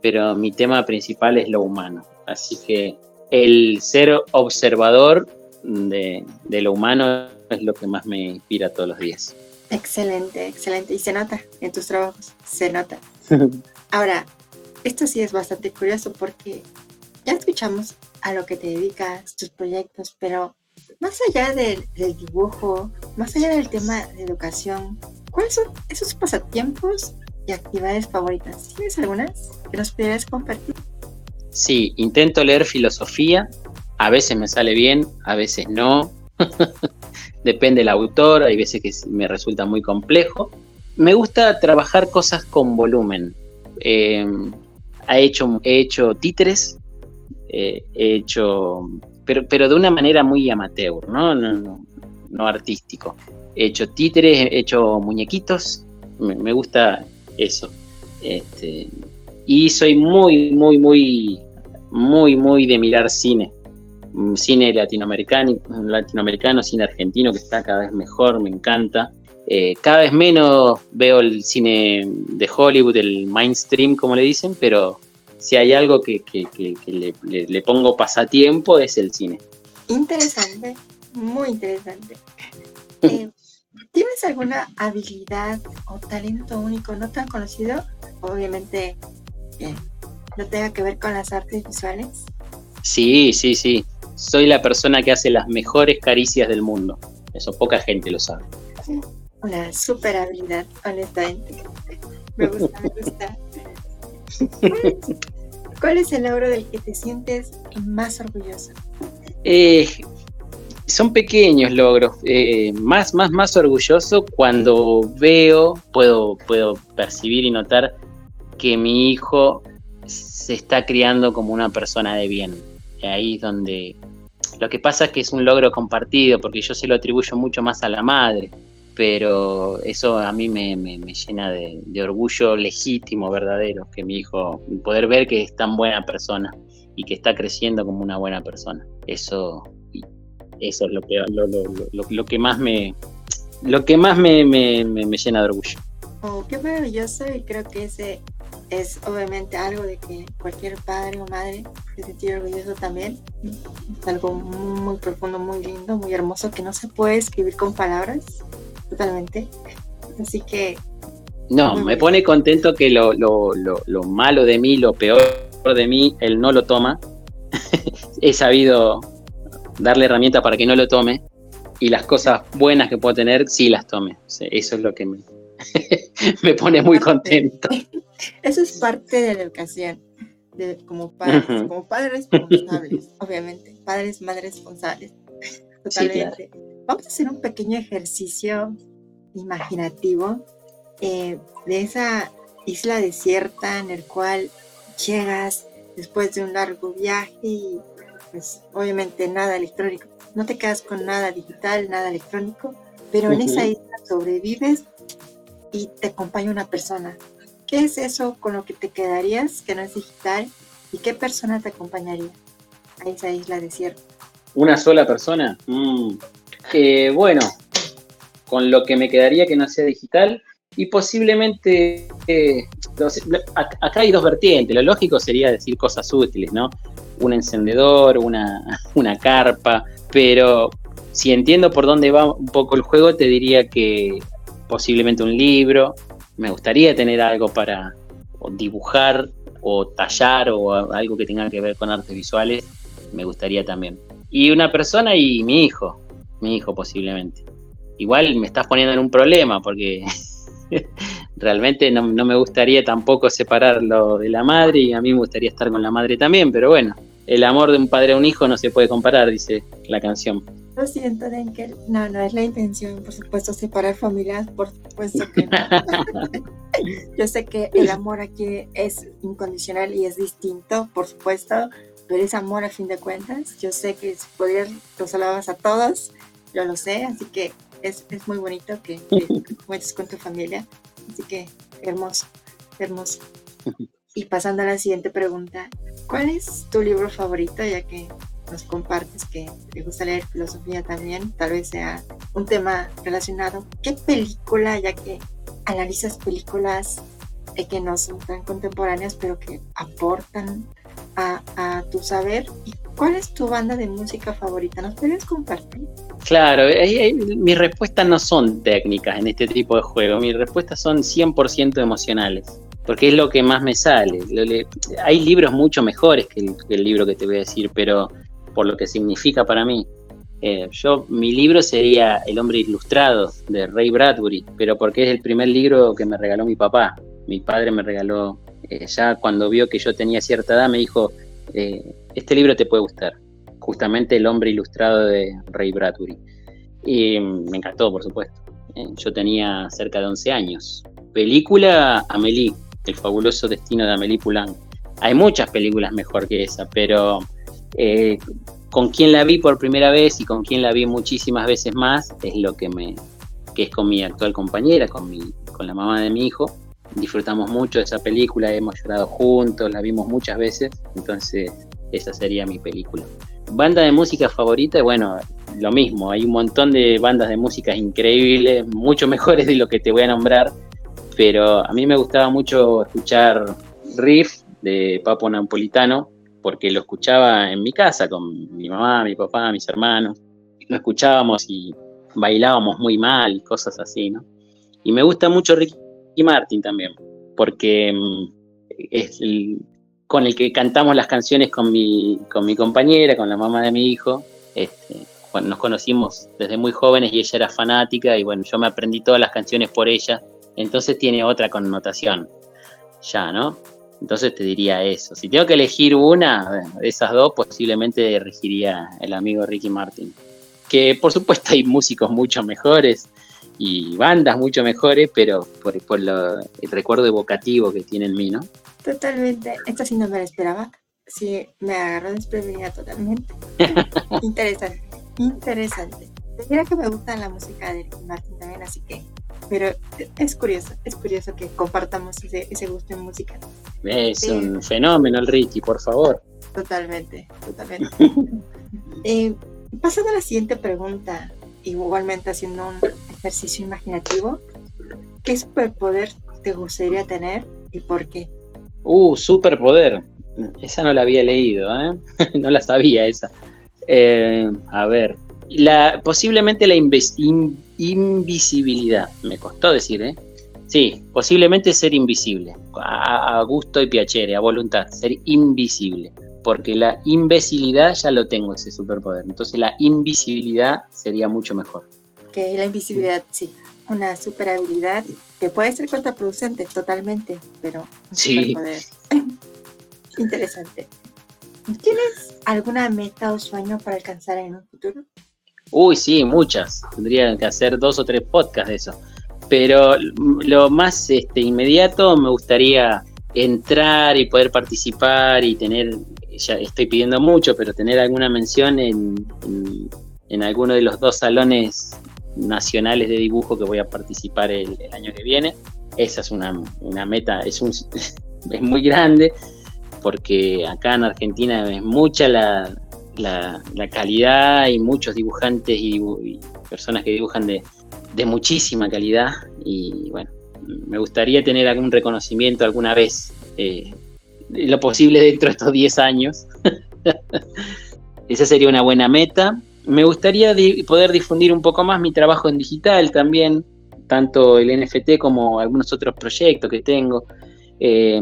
pero mi tema principal es lo humano. Así que el ser observador de, lo humano es lo que más me inspira todos los días. Excelente, excelente. Y se nota en tus trabajos, se nota. [LAUGHS] Ahora, esto sí es bastante curioso porque ya escuchamos a lo que te dedicas, tus proyectos, pero más allá del, dibujo, más allá del tema de educación, ¿cuáles son esos pasatiempos y actividades favoritas? ¿Tienes algunas que nos pudieras compartir? Sí, intento leer filosofía. A veces me sale bien, a veces no. [LAUGHS] Depende del autor, hay veces que me resulta muy complejo. Me gusta trabajar cosas con volumen. Eh, he, hecho, he hecho títeres, eh, he hecho, pero, pero de una manera muy amateur, ¿no? No, no, artístico. He hecho títeres, he hecho muñequitos. me gusta eso. Este, y soy muy, muy, muy, muy, muy de mirar cine. Mm, cine latinoamericano, latinoamericano, cine argentino que está cada vez mejor, me encanta. Eh, cada vez menos veo el cine de Hollywood, el mainstream, como le dicen, pero si hay algo que, le, pongo pasatiempo es el cine. Interesante, muy interesante. [LAUGHS] Eh, ¿Tienes alguna habilidad o talento único no tan conocido? Obviamente no tenga que ver con las artes visuales. Sí, sí, sí. Soy la persona que hace las mejores caricias del mundo. Eso poca gente lo sabe. Una super habilidad, honestamente. Me gusta, me gusta. [LAUGHS] ¿Cuál es el logro del que te sientes más orgulloso? Eh, son pequeños logros. Eh, más, más, más orgulloso cuando veo, puedo, puedo percibir y notar que mi hijo se está criando como una persona de bien. Ahí es donde lo que pasa es que es un logro compartido, porque yo se lo atribuyo mucho más a la madre, pero eso a mí me, llena de, orgullo legítimo, verdadero, que mi hijo, poder ver que es tan buena persona y que está creciendo como una buena persona. Eso eso es lo que, lo, lo, lo, que más me, lo que más me, me, me, llena de orgullo. Oh, qué maravilloso y creo que ese es obviamente algo de que cualquier padre o madre se sentir orgulloso también. Es algo muy, profundo, muy lindo, muy hermoso que no se puede escribir con palabras totalmente. Así que... No, me pone contento que lo, lo, lo, lo malo de mí, lo peor de mí, él no lo toma. [LAUGHS] He sabido darle herramientas para que no lo tome y las cosas buenas que puedo tener, sí las tome. Eso es lo que me, [LAUGHS] me pone muy contento. [LAUGHS] Eso es parte de la educación, de, como padres, como padres responsables, obviamente, padres, madres responsables. Totalmente. Vamos a hacer un pequeño ejercicio imaginativo eh, de esa isla desierta en el cual llegas después de un largo viaje y pues obviamente nada electrónico. No te quedas con nada digital, nada electrónico, pero en esa isla sobrevives y te acompaña una persona. ¿Qué es eso con lo que te quedarías que no es digital y qué persona te acompañaría a esa isla desierta? ¿Una sola persona? Mm. Eh, bueno, con lo que me quedaría que no sea digital y posiblemente eh, acá hay dos vertientes. Lo lógico sería decir cosas útiles, ¿no? Un encendedor, una, [LAUGHS] una carpa, pero si entiendo por dónde va un poco el juego, te diría que posiblemente un libro. Me gustaría tener algo para dibujar o tallar o algo que tenga que ver con artes visuales. Me gustaría también. Y una persona y mi hijo. Mi hijo posiblemente. Igual me estás poniendo en un problema porque [LAUGHS] realmente no, no, me gustaría tampoco separarlo de la madre y a mí me gustaría estar con la madre también, pero bueno, el amor de un padre a un hijo no se puede comparar, dice la canción. Lo siento, Denkel. No, no es la intención, por supuesto, separar familias, por supuesto que no. [LAUGHS] Yo sé que el amor aquí es incondicional y es distinto, por supuesto, pero es amor a fin de cuentas. Yo sé que si poder los alabas a todos, yo lo sé, así que es, es muy bonito que, que [LAUGHS] cuentes con tu familia. Así que hermoso, hermoso. [LAUGHS] Y pasando a la siguiente pregunta, ¿cuál es tu libro favorito? Ya que nos compartes que te gusta leer filosofía también, tal vez sea un tema relacionado. ¿Qué película, ya que analizas películas eh, que no son tan contemporáneas, pero que aportan a, tu saber? ¿Y cuál es tu banda de música favorita? ¿Nos puedes compartir? Claro, mis respuestas no son técnicas en este tipo de juego, mis respuestas son 100% emocionales porque es lo que más me sale. Hay libros mucho mejores que el, libro que te voy a decir, pero por lo que significa para mí. Eh, yo, mi libro sería El hombre ilustrado de Ray Bradbury, pero porque es el primer libro que me regaló mi papá. Mi padre me regaló, eh, ya cuando vio que yo tenía cierta edad, me dijo, eh, este libro te puede gustar. Justamente El hombre ilustrado de Ray Bradbury. Y me encantó, por supuesto. yo tenía cerca de 11 años. Película Amelie, El fabuloso destino de Amélie Poulain. Hay muchas películas mejor que esa, pero eh, con quien la vi por primera vez y con quien la vi muchísimas veces más es lo que me que es con mi actual compañera, con mi con la mamá de mi hijo. Disfrutamos mucho de esa película, hemos llorado juntos, la vimos muchas veces, entonces esa sería mi película. Banda de música favorita, bueno, lo mismo, hay un montón de bandas de música increíbles, mucho [LAUGHS] mejores de lo que te voy a nombrar, pero a mí me gustaba mucho escuchar riff de Papo Napolitano, porque lo escuchaba en mi casa con mi mamá, mi papá, mis hermanos. Lo escuchábamos y bailábamos muy mal cosas así, ¿no? Y me gusta mucho Ricky Martin también, porque mm, es con el que cantamos las canciones con mi, con mi compañera, con la mamá de mi hijo. Este, nos conocimos desde muy jóvenes y ella era fanática y bueno, yo me aprendí todas las canciones por ella, entonces tiene otra connotación ya, ¿no? Entonces te diría eso. Si tengo que elegir una de esas dos, posiblemente elegiría el amigo Ricky Martin. Que por supuesto hay músicos mucho mejores y bandas mucho mejores, pero por, el recuerdo evocativo que tiene en mí, ¿no? Totalmente. Esto sí no me lo esperaba. Sí, me agarró desprevenida totalmente. [LAUGHS] interesante, interesante. Mira que me gusta la música de Ricky Martin también, así que pero es curioso, es curioso que compartamos ese, ese gusto en música. Es un fenómeno el Ricky, por favor. Totalmente, totalmente. [LAUGHS] eh, pasando a la siguiente pregunta, igualmente haciendo un ejercicio imaginativo. ¿Qué superpoder te gustaría tener y por qué? Uh, superpoder. Esa no la había leído, ¿eh? [LAUGHS] no la sabía esa. Eh, a ver, la, posiblemente la invisibilidad. Me costó decir, ¿eh? Sí, posiblemente ser invisible, a, gusto y piacere, a voluntad, ser invisible, porque la imbecilidad ya lo tengo, ese superpoder. Entonces la invisibilidad sería mucho mejor. Que la invisibilidad, sí, una super habilidad que puede ser contraproducente totalmente, pero sí. [LAUGHS] Interesante. ¿Tienes alguna meta o sueño para alcanzar en un futuro? Uy, sí, muchas. Tendría que hacer dos o tres podcasts de eso. Pero lo más este, inmediato me gustaría entrar y poder participar y tener, ya estoy pidiendo mucho, pero tener alguna mención en, en, alguno de los dos salones nacionales de dibujo que voy a participar el, año que viene. Esa es una, meta, es, un, [LAUGHS] es muy grande, porque acá en Argentina es mucha la, calidad y muchos dibujantes y personas que dibujan de, de muchísima calidad y bueno, me gustaría tener algún reconocimiento alguna vez, eh, lo posible dentro de estos 10 años. [LAUGHS] Esa sería una buena meta. Me gustaría poder difundir un poco más mi trabajo en digital también, tanto el NFT como algunos otros proyectos que tengo. Eh,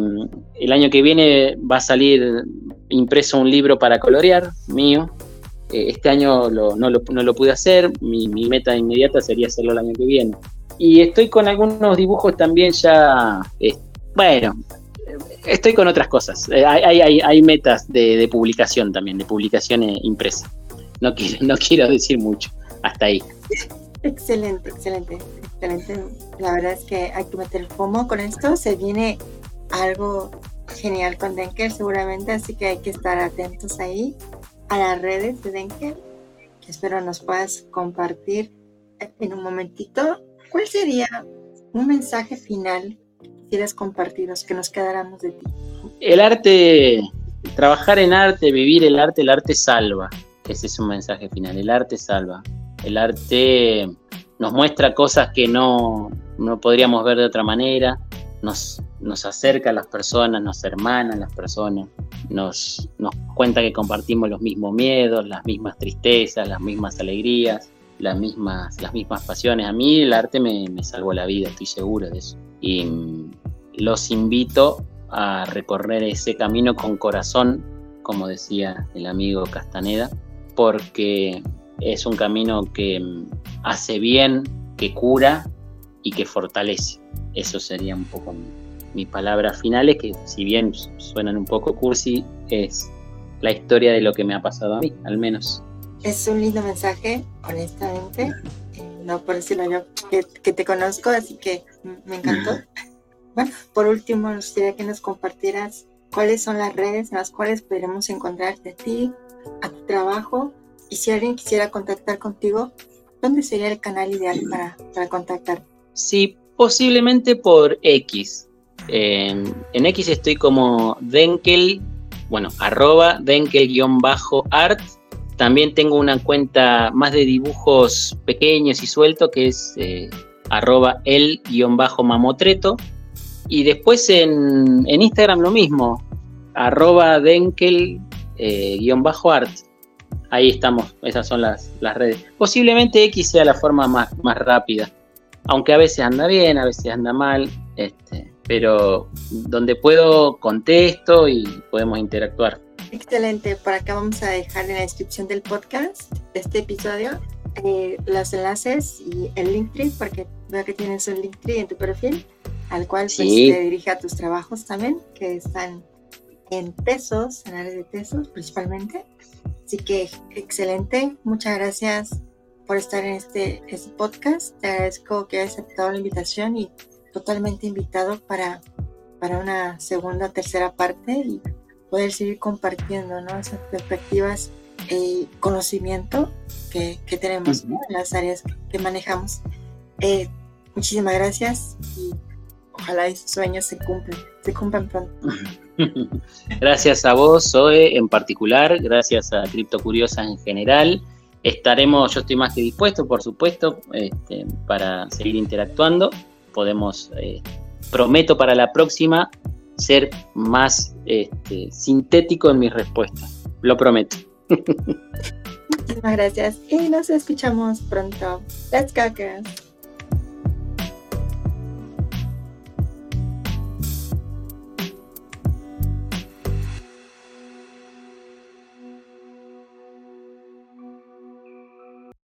el año que viene va a salir impreso un libro para colorear mío, eh, este año no, lo, pude hacer, mi, meta inmediata sería hacerlo el año que viene. Y estoy con algunos dibujos también ya, eh, bueno, estoy con otras cosas. Eh, hay, metas de, publicación también, de publicación impresa. No quiero, no quiero decir mucho, hasta ahí. Excelente, excelente, excelente. La verdad es que hay que meter el FOMO con esto. Se viene algo genial con Denker seguramente, así que hay que estar atentos ahí a las redes de Denker, que espero nos puedas compartir en un momentito. ¿Cuál sería un mensaje final que quisieras compartirnos, que nos quedáramos de ti? El arte, trabajar en arte, vivir el arte, el arte salva. Ese es un mensaje final, el arte salva. El arte nos muestra cosas que no, no podríamos ver de otra manera, nos, nos acerca a las personas, nos hermana a las personas, nos, nos cuenta que compartimos los mismos miedos, las mismas tristezas, las mismas alegrías, las mismas, las mismas pasiones. A mí el arte me, salvó la vida, estoy seguro de eso. Y los invito a recorrer ese camino con corazón, como decía el amigo Castaneda, porque es un camino que mm, hace bien, que cura y que fortalece. Eso sería un poco mis palabras finales, que si bien suenan un poco cursi, es la historia de lo que me ha pasado a mí, al menos. Es un lindo mensaje, honestamente. Eh, no por decirlo yo, que, te conozco, así que me encantó. [LAUGHS] Bueno, por último, nos gustaría que nos compartieras cuáles son las redes en las cuales podremos encontrarte a ti, a tu trabajo, y si alguien quisiera contactar contigo, ¿dónde sería el canal ideal para, para contactar? Sí, posiblemente por X. en X estoy como Denkel, bueno, arroba Denkel-art. También tengo una cuenta más de dibujos pequeños y sueltos que es eh, arroba el-mamotreto. Y después en, Instagram lo mismo, arroba Eh, Ahí estamos, esas son las, las, redes. Posiblemente X sea la forma más, más rápida aunque a veces anda bien, a veces anda mal, este, pero donde puedo contesto y podemos interactuar. Excelente, por acá vamos a dejar en la descripción del podcast de este episodio eh, los enlaces y el Linktree, porque veo que tienes un Linktree en tu perfil, al cual pues, te dirige a tus trabajos también, que están en pesos, en áreas de pesos principalmente. Así que excelente, muchas gracias por estar en este, este, podcast. Te agradezco que hayas aceptado la invitación y totalmente invitado para, para una segunda tercera parte y poder seguir compartiendo ¿no? esas perspectivas y conocimiento que, que tenemos en las áreas que manejamos. Eh, muchísimas gracias y ojalá esos sueños se cumplan, se cumplan pronto. [LAUGHS] [LAUGHS] Gracias a vos, Zoe, en particular, gracias a Cripto Curiosa en general estaremos, yo estoy más que dispuesto, por supuesto, este, para seguir interactuando. Podemos, eh, prometo para la próxima ser más este, sintético en mis respuestas. Lo prometo. [LAUGHS] Muchísimas gracias y nos escuchamos pronto. Let's go, girls.